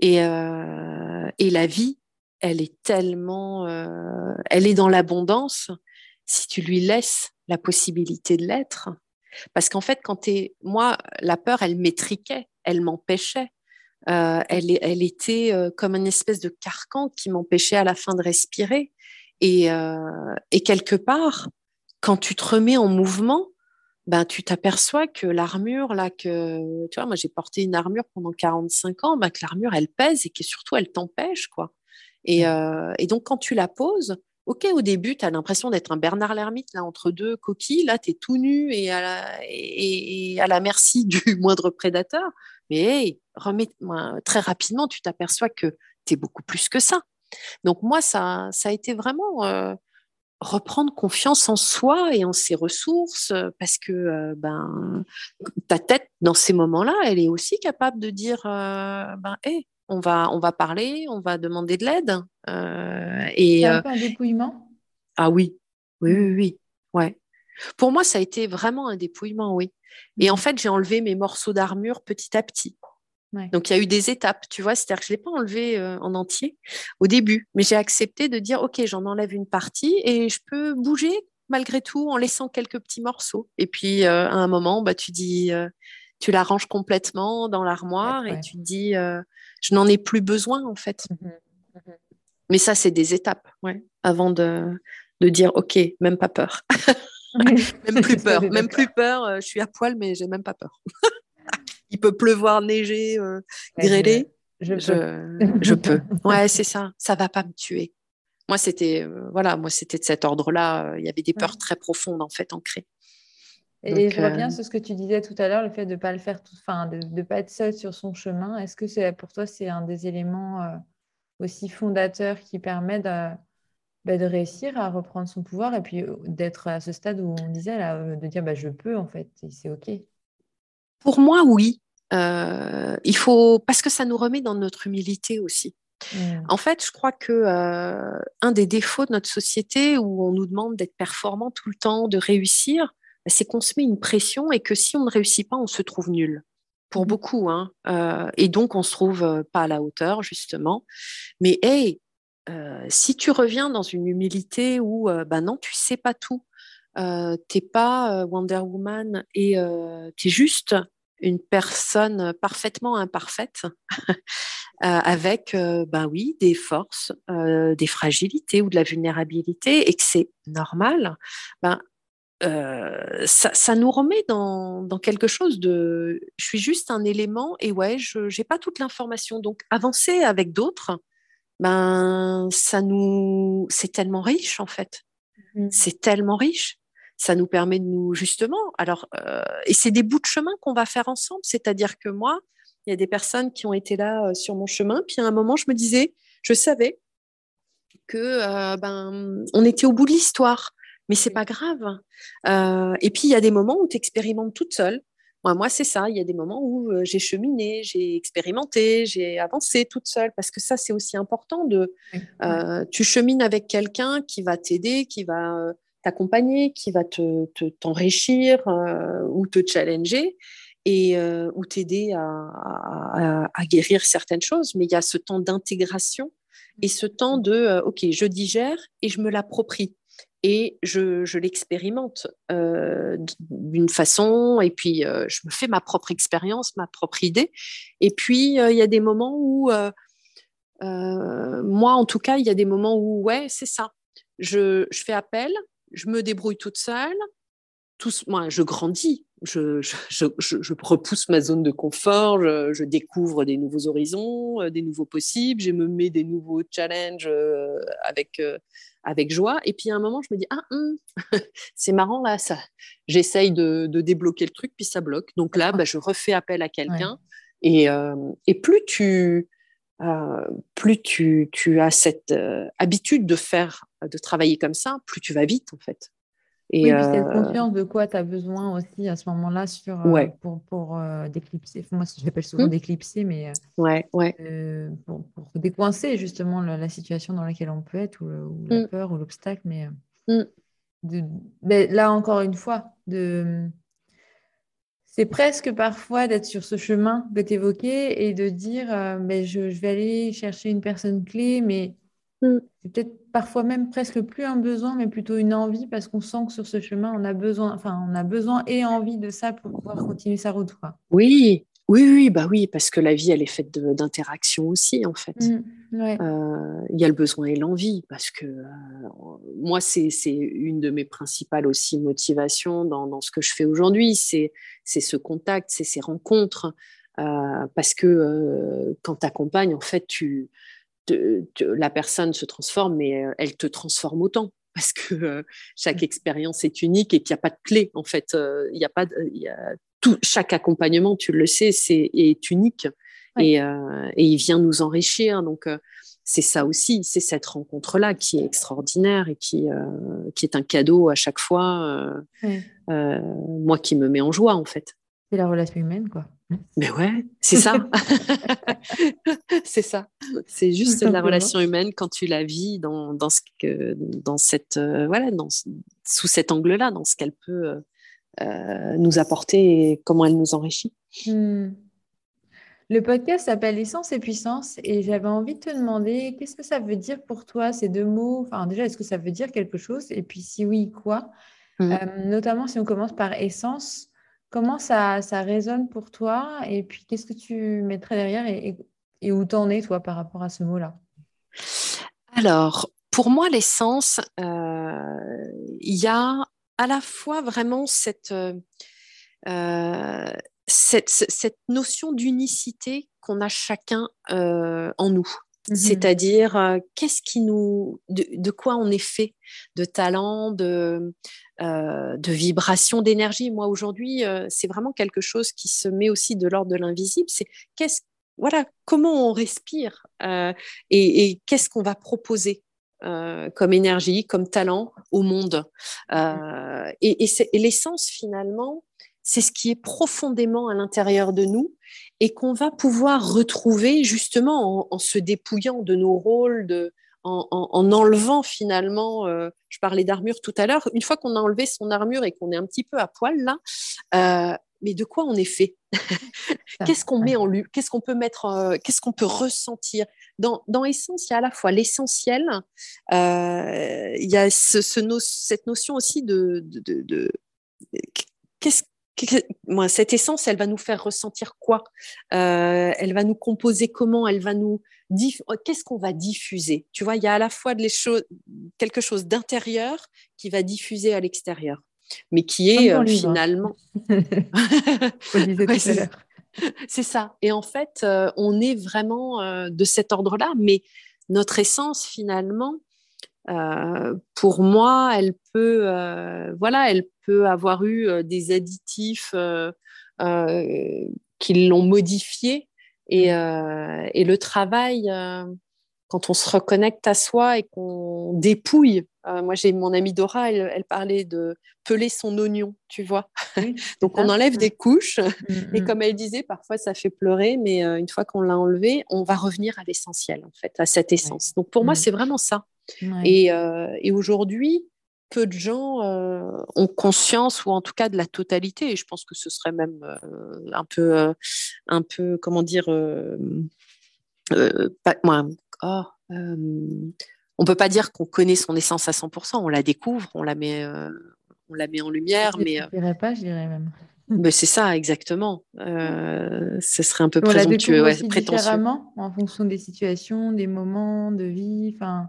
Et, euh, et la vie, elle est tellement, euh, elle est dans l'abondance si tu lui laisses la possibilité de l'être. Parce qu'en fait, quand moi, la peur, elle m'étriquait, elle m'empêchait. Euh, elle, elle était comme une espèce de carcan qui m'empêchait à la fin de respirer. Et, et quelque part, quand tu te remets en mouvement, ben, tu t'aperçois que l'armure, là, que, tu vois, moi j'ai porté une armure pendant 45 ans, ben, que l'armure, elle pèse et que surtout, elle t'empêche, quoi. Et, euh, et, donc, quand tu la poses, ok, au début, tu as l'impression d'être un Bernard l'ermite, là, entre deux coquilles, là, tu es tout nu et à, la, merci du moindre prédateur. Mais hey, très rapidement, tu t'aperçois que tu es beaucoup plus que ça. Donc, moi, ça, ça a été vraiment. Euh, reprendre confiance en soi et en ses ressources euh, parce que euh, ben ta tête dans ces moments-là, elle est aussi capable de dire ben on va on va parler, on va demander de l'aide et un peu un dépouillement? Ah oui. Oui oui oui. Ouais. Pour moi, ça a été vraiment un dépouillement, oui. Et en mmh. fait, j'ai enlevé mes morceaux d'armure petit à petit. Donc il y a eu des étapes, tu vois, c'est-à-dire que je ne l'ai pas enlevé euh, en entier au début, mais j'ai accepté de dire, OK, j'en enlève une partie et je peux bouger malgré tout en laissant quelques petits morceaux. Et puis euh, à un moment, bah, tu dis, euh, tu la ranges complètement dans l'armoire et tu te dis, je n'en ai plus besoin en fait. Mmh mmh mais ça, c'est des étapes, ouais, avant de, de dire, OK, même pas peur. même plus peur, même plus peur, je suis à poil, mais j'ai même pas peur. il peut pleuvoir, neiger, euh, grêler. Je, peux. Je, peux. Ouais, c'est ça. Ça va pas me tuer. Moi, c'était euh, voilà, moi c'était de cet ordre-là. Il y avait des peurs très profondes en fait ancrées. Et je reviens euh, sur ce que tu disais tout à l'heure, le fait de ne pas le faire, tout, enfin, de ne pas être seul sur son chemin. Est-ce que c'est pour toi c'est un des éléments aussi fondateurs qui permet de, bah, de réussir à reprendre son pouvoir et puis d'être à ce stade où on disait là, de dire bah, je peux en fait, c'est ok? Pour moi, oui. Euh, il faut parce que ça nous remet dans notre humilité aussi. Mmh. En fait, je crois que euh, un des défauts de notre société où on nous demande d'être performant tout le temps, de réussir, c'est qu'on se met une pression et que si on ne réussit pas, on se trouve nul. Pour mmh. beaucoup, hein. Euh, et donc on se trouve pas à la hauteur justement. Mais hey, si tu reviens dans une humilité où ben non, tu sais pas tout, euh, t'es pas euh, Wonder Woman et euh, tu es juste une personne parfaitement imparfaite avec, ben oui, des forces, des fragilités ou de la vulnérabilité et que c'est normal, ben, ça, nous remet dans, dans, quelque chose de je suis juste un élément et ouais, je n'ai pas toute l'information. Donc avancer avec d'autres, ben ça nous c'est tellement riche en fait. Mmh. C'est tellement riche ça nous permet de nous justement. Alors, euh, et c'est des bouts de chemin qu'on va faire ensemble. C'est-à-dire que moi, il y a des personnes qui ont été là euh, sur mon chemin. Puis à un moment, je me disais, je savais que euh, ben, on était au bout de l'histoire, mais c'est pas grave. et puis il y a des moments où tu expérimentes toute seule. Moi, moi c'est ça. Il y a des moments où j'ai cheminé, j'ai expérimenté, j'ai avancé toute seule, parce que ça, c'est aussi important. De, tu chemines avec quelqu'un qui va t'aider, qui va t'accompagner, qui va te, t'enrichir euh, ou te challenger et euh, ou t'aider à, guérir certaines choses. Mais il y a ce temps d'intégration et ce temps de euh, ok, je digère et je me l'approprie et je, je l'expérimente d'une façon et puis je me fais ma propre expérience, ma propre idée. Et puis il y a des moments où moi, en tout cas, il y a des moments où ouais, c'est ça. Je, je fais appel je me débrouille toute seule. Tout, moi, je grandis, je, je, je, repousse ma zone de confort, je, découvre des nouveaux horizons, euh, des nouveaux possibles, je me mets des nouveaux challenges euh, avec, euh, avec joie. Et puis à un moment, je me dis, ah, hum, c'est marrant là, ça. J'essaye de, de, débloquer le truc, puis ça bloque. Donc là, bah, je refais appel à quelqu'un. Et, et, plus tu, plus tu, tu, as cette habitude de faire, de travailler comme ça, plus tu vas vite en fait. Et oui, puis cette euh, conscience de quoi tu as besoin aussi à ce moment-là sur, euh, pour, pour euh, déclipser. Moi, j'appelle souvent mmh. déclipser, mais ouais, ouais. pour, pour, décoincer justement la, situation dans laquelle on peut être, ou, la mmh. peur, ou l'obstacle. Mais, mmh. de, ben, là, encore une fois, de, c'est presque parfois d'être sur ce chemin que tu évoquais et de dire ben, je, je, vais aller chercher une personne clé, mais Mm. C'est peut-être parfois même presque plus un besoin, mais plutôt une envie, parce qu'on sent que sur ce chemin, on a besoin, enfin, on a besoin et envie de ça pour pouvoir continuer sa route. Quoi. Oui, oui, oui, bah oui, parce que la vie, elle est faite d'interactions aussi, en fait. Mm, euh, il y a le besoin et l'envie, parce que euh, moi, c'est une de mes principales aussi motivations dans, dans ce que je fais aujourd'hui, c'est ce contact, c'est ces rencontres, euh, parce que quand tu accompagnes, en fait, tu la personne se transforme, mais euh, elle te transforme autant parce que euh, chaque expérience est unique et qu'il n'y a pas de clé en fait. Euh, il y a pas, tout, chaque accompagnement, tu le sais, c'est est unique et, et, il vient nous enrichir. Donc c'est ça aussi, c'est cette rencontre là qui est extraordinaire et qui qui est un cadeau à chaque fois. moi qui me met en joie en fait. C'est la relation humaine quoi. Mais ouais, c'est ça. c'est ça. C'est juste la relation humaine quand tu la vis dans, dans ce que, dans cette, euh, voilà, dans, sous cet angle-là, dans ce qu'elle peut euh, nous apporter et comment elle nous enrichit. Hmm. Le podcast s'appelle Essence et Puissance et j'avais envie de te demander qu'est-ce que ça veut dire pour toi ces deux mots? Enfin, déjà, est-ce que ça veut dire quelque chose? Et puis, si oui, quoi? Hmm. euh, Notamment si on commence par essence. Comment ça, résonne pour toi Et puis, qu'est-ce que tu mettrais derrière et, où t'en es, toi, par rapport à ce mot-là? Alors, pour moi, l'essence, euh, il y a à la fois vraiment cette, euh, cette, notion d'unicité qu'on a chacun euh, en nous. Mmh C'est-à-dire, qu'est-ce qui nous, de, de, quoi on est fait, de talent, de, euh, de vibration d'énergie? Moi, aujourd'hui, euh, c'est vraiment quelque chose qui se met aussi de l'ordre de l'invisible. C'est qu'est-ce, voilà, comment on respire euh, et, qu'est-ce qu'on va proposer comme énergie, comme talent au monde. et, et l'essence, finalement, c'est ce qui est profondément à l'intérieur de nous et qu'on va pouvoir retrouver justement en, en se dépouillant de nos rôles de, en, enlevant finalement, euh, je parlais d'armure tout à l'heure, une fois qu'on a enlevé son armure et qu'on est un petit peu à poil là, euh, mais de quoi on est fait? Qu'est-ce qu'on met en lui Qu'est-ce qu'on peut mettre euh, Qu'est-ce qu'on peut ressentir? Dans, dans Essence, il y a à la fois l'essentiel, il y a ce, cette notion aussi de, de, de qu'est-ce moi, cette essence, elle va nous faire ressentir quoi? Euh, Elle va nous composer comment? Elle va nous oh, qu'est-ce qu'on va diffuser? Tu vois, il y a à la fois les choses, quelque chose d'intérieur qui va diffuser à l'extérieur, mais qui est euh, finalement. c'est ça. Et en fait, euh, on est vraiment de cet ordre-là, mais notre essence finalement, euh, pour moi, elle peut, euh, voilà, elle peut avoir eu euh, des additifs qui l'ont modifié. Et, mmh. et, le travail, quand on se reconnecte à soi et qu'on dépouille. Moi, j'ai mon amie Dora, elle, parlait de peler son oignon, tu vois. Donc, on enlève des couches. Mmh, et mmh. comme elle disait, parfois, ça fait pleurer, mais une fois qu'on l'a enlevé, on va revenir à l'essentiel, en fait, à cette essence. Donc, pour moi, c'est vraiment ça. Euh, et, aujourd'hui, peu de gens euh, ont conscience, ou en tout cas de la totalité, et je pense que ce serait même euh, un peu, un peu, comment dire, pas, moi, oh, on peut pas dire qu'on connaît son essence à 100%, on la découvre, on la met, on la met en lumière, je mais. dirais pas, je dirais même. Mais c'est ça, exactement. ce serait un peu présomptueux, ouais, différemment en fonction des situations, des moments de vie. Enfin,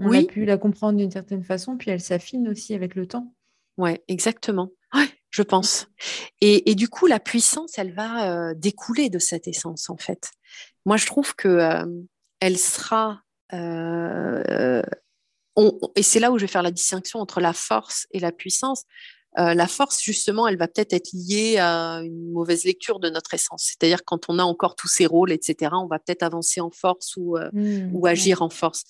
on a pu la comprendre d'une certaine façon, puis elle s'affine aussi avec le temps. Ouais, exactement. Ouais, je pense. Et, du coup, la puissance, elle va découler de cette essence, en fait. Moi, je trouve que elle sera et c'est là où je vais faire la distinction entre la force et la puissance. Euh, la force, justement, elle va peut-être être liée à une mauvaise lecture de notre essence. C'est-à-dire quand on a encore tous ces rôles, etc., on va peut-être avancer en force ou, euh, mmh, ou agir en force.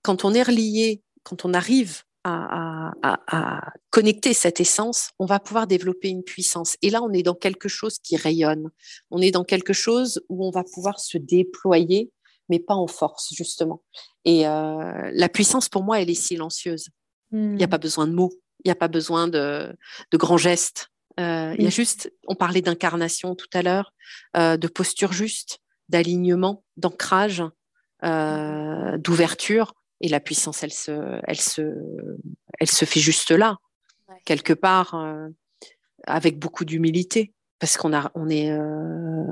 Quand on est relié, quand on arrive à, à, connecter cette essence, on va pouvoir développer une puissance. Et là, on est dans quelque chose qui rayonne. On est dans quelque chose où on va pouvoir se déployer mais pas en force, justement. Et euh, la puissance, pour moi, elle est silencieuse. Il n'y a hmm. pas besoin de mots, il n'y a pas besoin de, grands gestes. Euh, il y a juste, on parlait d'incarnation tout à l'heure, euh, de posture juste, d'alignement, d'ancrage, d'ouverture. Et la puissance, elle se, elle se, elle se fait juste là, quelque part, avec beaucoup d'humilité, parce qu'on a, on est,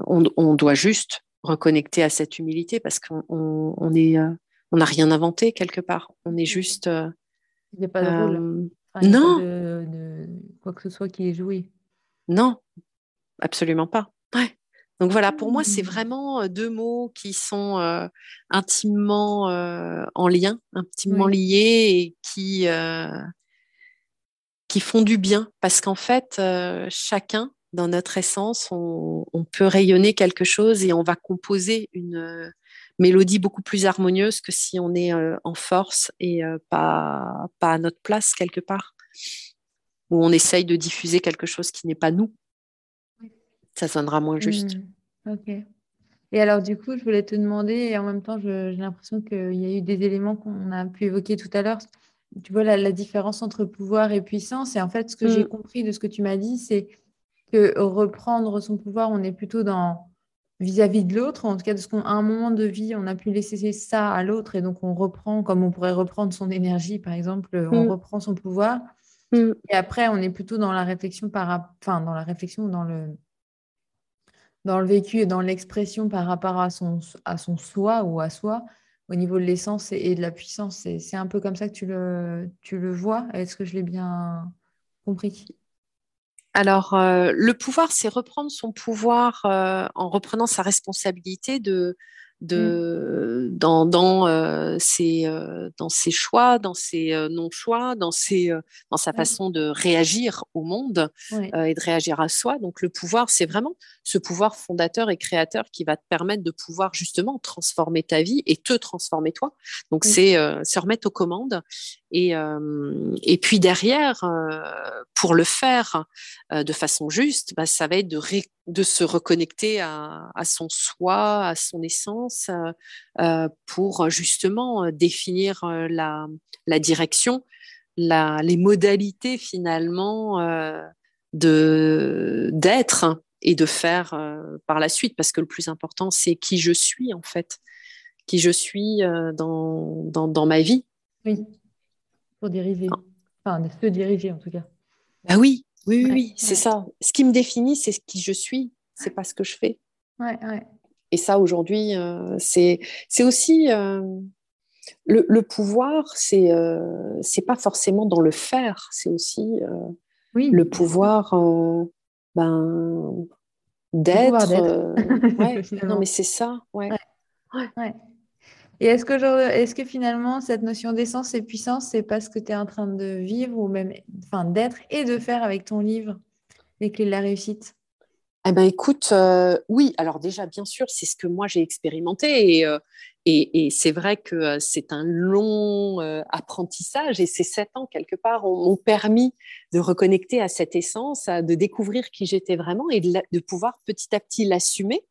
on, doit juste reconnecter à cette humilité parce qu'on on est, euh, on n'a rien inventé quelque part. On est juste. Euh, il n'y a pas de rôle. Euh, non. de, quoi que ce soit qui est joué. Non, absolument pas. Ouais. Donc voilà, pour moi, c'est mmh. vraiment deux mots qui sont intimement en lien, intimement liés et qui, qui font du bien parce qu'en fait, chacun dans notre essence, on, peut rayonner quelque chose et on va composer une euh, mélodie beaucoup plus harmonieuse que si on est euh, en force et euh, pas, pas à notre place quelque part, où on essaye de diffuser quelque chose qui n'est pas nous. Ça sonnera moins juste. Mmh. Ok. Et alors, du coup, je voulais te demander, et en même temps, j'ai l'impression qu'il y a eu des éléments qu'on a pu évoquer tout à l'heure. Tu vois la, différence entre pouvoir et puissance. Et en fait, ce que j'ai mmh. compris de ce que tu m'as dit, c'est que reprendre son pouvoir, on est plutôt dans vis-à-vis de l'autre, en tout cas, parce qu'à un moment de vie, on a pu laisser ça à l'autre et donc on reprend, comme on pourrait reprendre son énergie, par exemple, on mm. reprend son pouvoir. Mm. Et après, on est plutôt dans la réflexion par, enfin, dans la réflexion, dans le, dans le vécu et dans l'expression par rapport à son, à son soi ou à soi, au niveau de l'essence et, de la puissance. C'est un peu comme ça que tu le, tu le vois. Est-ce que je l'ai bien compris? Alors, euh, le pouvoir, c'est reprendre son pouvoir euh, en reprenant sa responsabilité de, de, mmh. dans, dans, euh, ses, euh, dans ses choix, dans ses non-choix, dans, ses, dans sa façon de réagir au monde et de réagir à soi. Donc le pouvoir, c'est vraiment ce pouvoir fondateur et créateur qui va te permettre de pouvoir justement transformer ta vie et te transformer toi. Donc c'est se remettre aux commandes. Et, et puis derrière, pour le faire de façon juste, bah, ça va être de se reconnecter à, son soi, à son essence, euh, euh, pour justement euh, définir la, direction, les modalités finalement d'être et de faire par la suite, parce que le plus important, c'est qui je suis en fait, qui je suis dans, dans, ma vie. Oui, pour diriger, enfin, se diriger en tout cas. Bah oui, oui, oui, c'est ça. Ce qui me définit, c'est qui je suis, c'est pas ce que je fais. Ouais, ouais. Et ça, aujourd'hui, euh, c'est aussi euh, le, pouvoir, c'est euh, c'est pas forcément dans le faire, c'est aussi oui. le pouvoir ben, d'être. non, mais c'est ça, ouais. ouais. Et est-ce que, finalement, cette notion d'essence et puissance, c'est pas ce que tu es en train de vivre ou même enfin, d'être et de faire avec ton livre, Les clés de la réussite? Eh ben, écoute, euh, oui, alors déjà, bien sûr, c'est ce que moi j'ai expérimenté et, euh, c'est vrai que euh, c'est un long apprentissage et ces sept ans, quelque part, m'ont permis de reconnecter à cette essence, de découvrir qui j'étais vraiment et de, pouvoir petit à petit l'assumer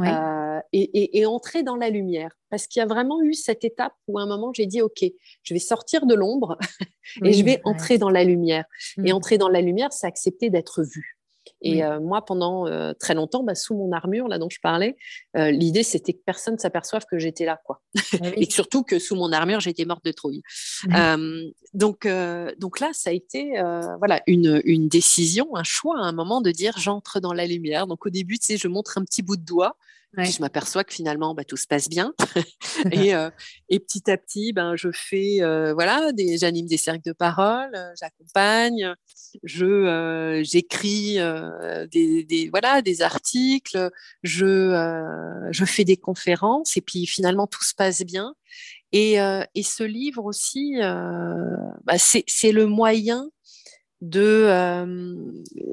euh, et, entrer dans la lumière. Parce qu'il y a vraiment eu cette étape où à un moment j'ai dit ok, je vais sortir de l'ombre et je vais entrer dans la lumière. Et mmh. entrer dans la lumière, c'est accepter d'être vu. Et euh, moi, pendant euh, très longtemps, bah, sous mon armure, là dont je parlais, euh, l'idée c'était que personne ne s'aperçoive que j'étais là, quoi. Ah et surtout que sous mon armure, j'étais morte de trouille. donc, donc là, ça a été voilà une, une, décision, un choix à un moment de dire j'entre dans la lumière. Donc au début, tu sais, je montre un petit bout de doigt je m'aperçois que finalement, bah, tout se passe bien. et, euh, et, petit à petit, ben, je fais, euh, voilà, des, j'anime des cercles de parole, euh, j'accompagne, je, j'écris des, des, voilà, des articles, je, je fais des conférences, et puis finalement, tout se passe bien. Et, et ce livre aussi, bah, c'est, c'est le moyen de euh,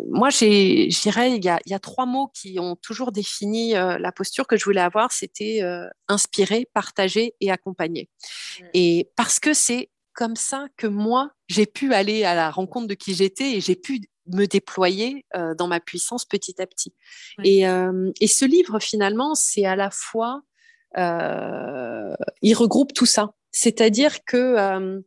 moi j'ai je dirais il y, a, il y, a, trois mots qui ont toujours défini euh, la posture que je voulais avoir. C'était euh, inspirer partager et accompagner. Mmh. et parce que c'est comme ça que moi j'ai pu aller à la rencontre de qui j'étais et j'ai pu me déployer dans ma puissance petit à petit. Et, et, ce livre finalement c'est à la fois il regroupe tout ça. C'est-à-dire que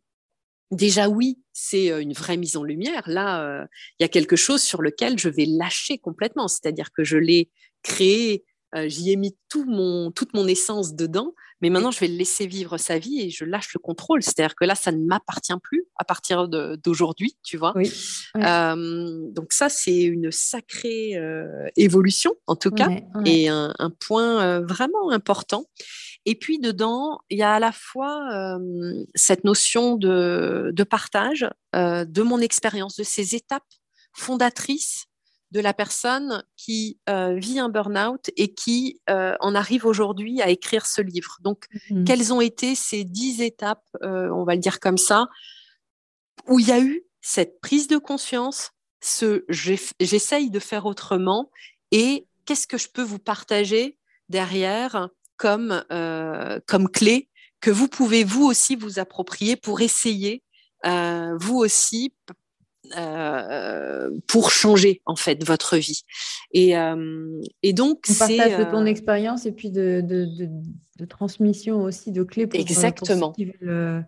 déjà oui, c'est une vraie mise en lumière. Là, il y a quelque chose sur lequel je vais lâcher complètement. C'est-à-dire que je l'ai créé, j'y ai mis tout mon, toute mon essence dedans, mais maintenant je vais le laisser vivre sa vie et je lâche le contrôle. C'est-à-dire que là, ça ne m'appartient plus à partir d'aujourd'hui, tu vois. donc ça, c'est une sacrée évolution, en tout cas, et un, un point vraiment important. Et puis dedans, il y a à la fois cette notion de, partage de mon expérience, de ces étapes fondatrices de la personne qui vit un burn-out et qui en arrive aujourd'hui à écrire ce livre. Donc, mmh quelles ont été ces dix étapes, on va le dire comme ça, où il y a eu cette prise de conscience, ce j'essaye de faire autrement et qu'est-ce que je peux vous partager derrière comme, euh, comme clé que vous pouvez vous aussi vous approprier pour essayer euh, vous aussi euh, pour changer en fait votre vie. Et, et donc c'est partage de ton expérience et puis de, de, de, transmission aussi de clés pour, Exactement. ceux qui veulent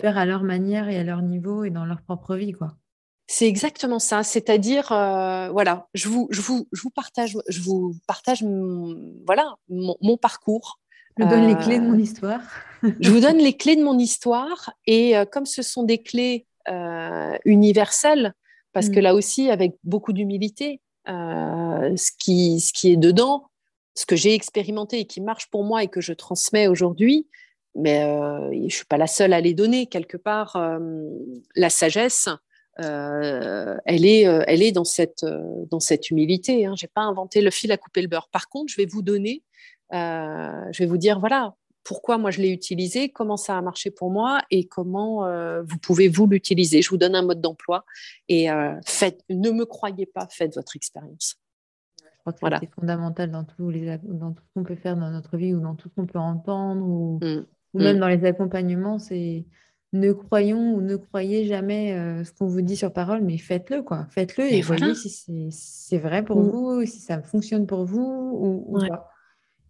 faire à leur manière et à leur niveau et dans leur propre vie quoi. C'est exactement ça. C'est-à-dire, euh, voilà, je vous, je vous, je vous partage, je vous partage, voilà, mon, parcours. Je vous donne les clés de mon euh, histoire. je vous donne les clés de mon histoire et euh, comme ce sont des clés universelles, parce que mm. là aussi, avec beaucoup d'humilité, ce qui, ce qui est dedans, ce que j'ai expérimenté et qui marche pour moi et que je transmets aujourd'hui, mais je ne suis pas la seule à les donner. Quelque part, la sagesse, euh, elle, est, euh, elle est dans cette, euh, dans cette humilité. Hein. Je n'ai pas inventé le fil à couper le beurre. Par contre, je vais vous donner, je vais vous dire, voilà, pourquoi moi je l'ai utilisé, comment ça a marché pour moi et comment vous pouvez vous l'utiliser. Je vous donne un mode d'emploi et faites, ne me croyez pas, faites votre expérience. Je crois que voilà. c'est fondamental dans, tous les, dans tout ce qu'on peut faire dans notre vie ou dans tout ce qu'on peut entendre ou, mmh. ou même mmh. dans les accompagnements. C'est ne croyons ou ne croyez jamais euh, ce qu'on vous dit sur parole, mais faites-le, quoi. Faites-le et, voyez si c'est vrai pour mm. vous, si ça fonctionne pour vous ou, pas.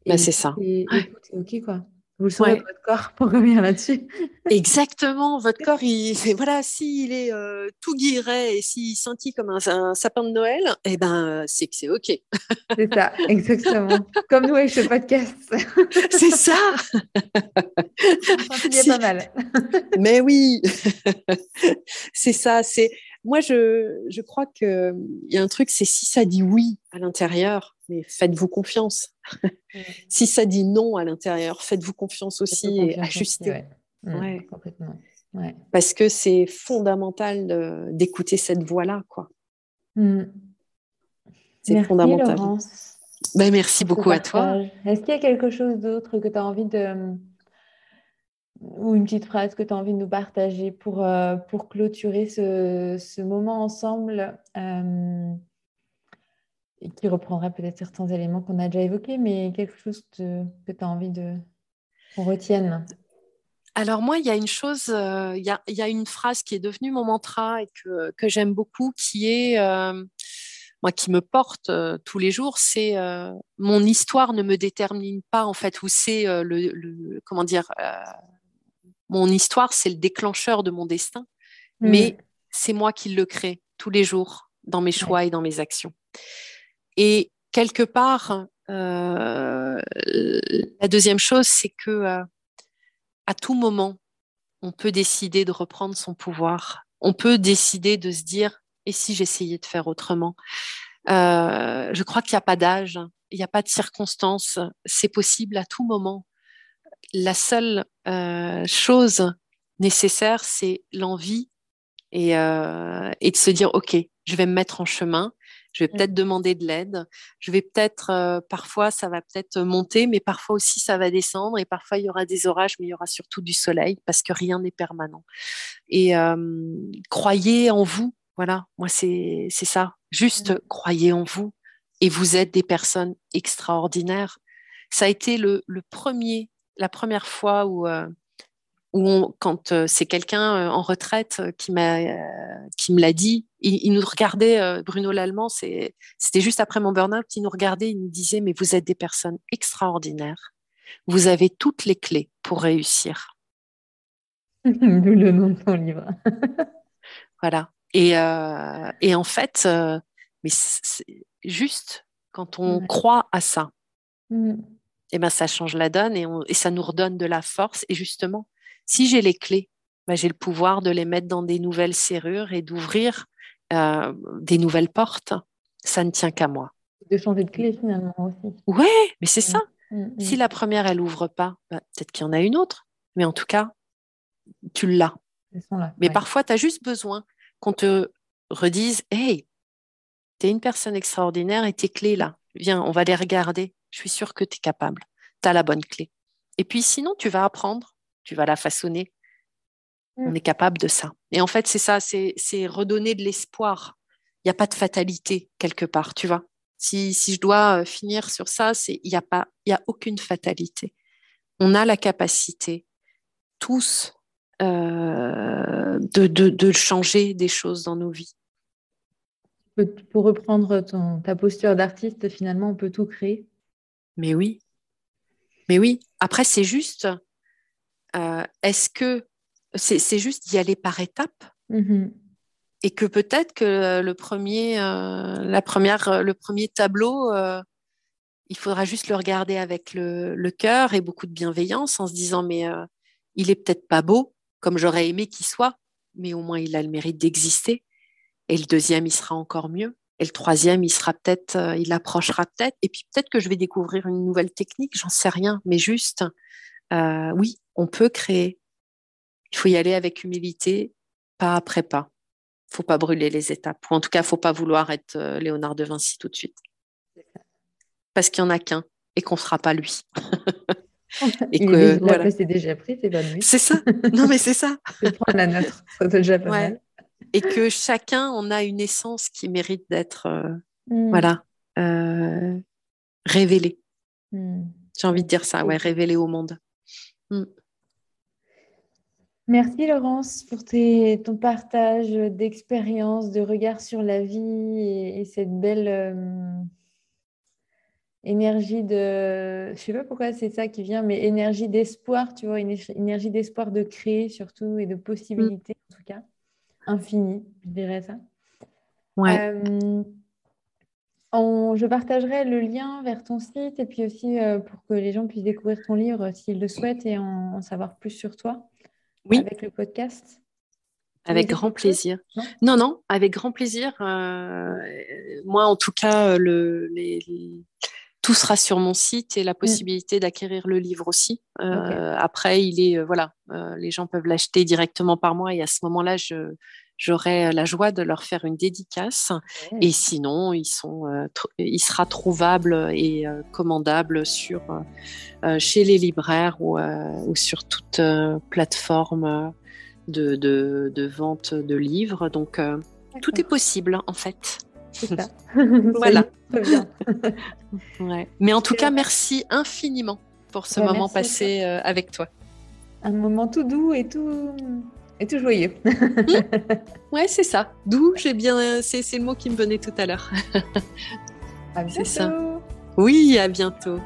Bah, c'est ça. Et, ok, quoi. Vous le sentez votre corps pour revenir là-dessus? Exactement, votre corps, il, voilà, s'il est euh, tout guiré et s'il sentit comme un, sapin de Noël, eh ben, c'est que c'est ok. c'est ça, exactement. Comme nous avec ce podcast. c'est ça. C'est pas mal. Mais oui, c'est ça. C'est moi, je, je crois qu'il y a un truc, c'est si ça dit oui à l'intérieur, mais faites-vous confiance. si ça dit non à l'intérieur, faites-vous confiance aussi et ajustez. Ouais. complètement. Parce que c'est fondamental d'écouter cette voix-là, quoi. Mm. C'est fondamental. Ben, merci beaucoup à toi. Est-ce qu'il y a quelque chose d'autre que tu as envie de ou une petite phrase que tu as envie de nous partager pour, euh, pour clôturer ce, ce moment ensemble euh, et qui reprendra peut-être certains éléments qu'on a déjà évoqués, mais quelque chose que tu as envie de qu'on retienne alors moi, il y a une chose, euh, il, y a, il, y a, une phrase qui est devenue mon mantra et que, que j'aime beaucoup, qui est, moi, qui me porte tous les jours, c'est mon histoire ne me détermine pas en fait où c'est le, le, comment dire, mon histoire, c'est le déclencheur de mon destin, mm. mais c'est moi qui le crée tous les jours dans mes choix et dans mes actions. Et quelque part, euh, la deuxième chose, c'est que euh, à tout moment, on peut décider de reprendre son pouvoir. On peut décider de se dire et si j'essayais de faire autrement? Euh, je crois qu'il n'y a pas d'âge, il n'y a pas de circonstance. C'est possible à tout moment. La seule chose nécessaire, c'est l'envie et, de se dire, OK, je vais me mettre en chemin. Je vais peut-être demander de l'aide. Je vais peut-être, euh, parfois, ça va peut-être monter, mais parfois aussi, ça va descendre. Et parfois, il y aura des orages, mais il y aura surtout du soleil parce que rien n'est permanent. Et croyez en vous. Voilà, moi, c'est ça. Juste croyez en vous. Et vous êtes des personnes extraordinaires. Ça a été le, le premier, la première fois où, euh, quand euh, c'est quelqu'un euh, en retraite euh, qui m'a qui me l'a dit, il, nous regardait, Bruno Lallemand, c'était juste après mon burn-out, il nous regardait, il nous disait, mais vous êtes des personnes extraordinaires, vous avez toutes les clés pour réussir. D'où le nom de livre. voilà. Et, et en fait, mais juste quand on croit à ça, mmh. et eh ben ça change la donne et, et, ça nous redonne de la force. Et justement, si j'ai les clés, bah, j'ai le pouvoir de les mettre dans des nouvelles serrures et d'ouvrir euh, des nouvelles portes. Ça ne tient qu'à moi. De changer de clé finalement aussi. Ouais, mais c'est ça. Mm, mm, si mm. la première, elle ouvre pas, bah, peut-être qu'il y en a une autre. Mais en tout cas, tu l'as. Mais parfois, tu as juste besoin qu'on te redise Hey, tu es une personne extraordinaire et tes clés là, viens, on va les regarder. Je suis sûre que tu es capable. Tu as la bonne clé. Et puis sinon, tu vas apprendre tu vas la façonner. On mm. est capable de ça. Et en fait, c'est ça, c'est redonner de l'espoir. Il n'y a pas de fatalité quelque part, tu vois. Si, je dois euh, finir sur ça, c'est il n'y a pas, il y a aucune fatalité. On a la capacité tous euh, de, de, changer des choses dans nos vies. Pour reprendre ton, ta posture d'artiste, finalement, on peut tout créer. Mais oui. Mais oui. Après, c'est juste, euh, est-ce que c'est juste d'y aller par étapes mm-hmm. et que peut-être que le premier, euh, la première, le premier tableau, euh, il faudra juste le regarder avec le, cœur et beaucoup de bienveillance en se disant mais il est peut-être pas beau comme j'aurais aimé qu'il soit, mais au moins il a le mérite d'exister. Et le deuxième, il sera encore mieux. Et le troisième, il sera peut-être, il approchera peut-être. Et puis peut-être que je vais découvrir une nouvelle technique, j'en sais rien. Mais juste, oui, on peut créer. Il faut y aller avec humilité, pas après pas. Il faut pas brûler les étapes. Ou en tout cas, il faut pas vouloir être euh, Léonard de Vinci tout de suite. Parce qu'il n'y en a qu'un et qu'on ne sera pas lui. et que voilà. c'est déjà pris, c'est pas lui. C'est ça. Non, mais c'est ça. prendre la nôtre, c'est déjà pas mal. Et que chacun, on a une essence qui mérite d'être, euh, mm. voilà, euh, révélée. Mm. J'ai envie de dire ça, ouais, révélée au monde. Mm. Merci Laurence pour ton partage d'expérience, de regard sur la vie et, cette belle euh, énergie de... Je ne sais pas pourquoi c'est ça qui vient, mais énergie d'espoir, tu vois, une énergie d'espoir de créer surtout et de possibilités en tout cas, infinie, je dirais ça. Ouais. Euh, je partagerai le lien vers ton site et puis aussi euh, pour que les gens puissent découvrir ton livre s'ils le souhaitent et en savoir plus sur toi oui. avec le podcast avec grand plaisir. Non, non, avec grand plaisir. Euh, moi, en tout cas, le, tout sera sur mon site et la mm. possibilité d'acquérir le livre aussi. Euh, après, il est euh, voilà, les gens peuvent l'acheter directement par moi et à ce moment-là, je j'aurai la joie de leur faire une dédicace. Et sinon, ils sont, il sera trouvable et commandable sur chez les libraires ou, ou sur toute plateforme de, de, vente de livres. Donc, tout est possible en fait. Ça. voilà. ouais. Mais en tout cas, merci infiniment pour ce moment passé avec toi. Un moment tout doux et tout et tout joyeux. ouais, c'est ça. D'où j'ai bien. C'est, le mot qui me venait tout à l'heure. à bientôt. C'est ça. Oui, à bientôt.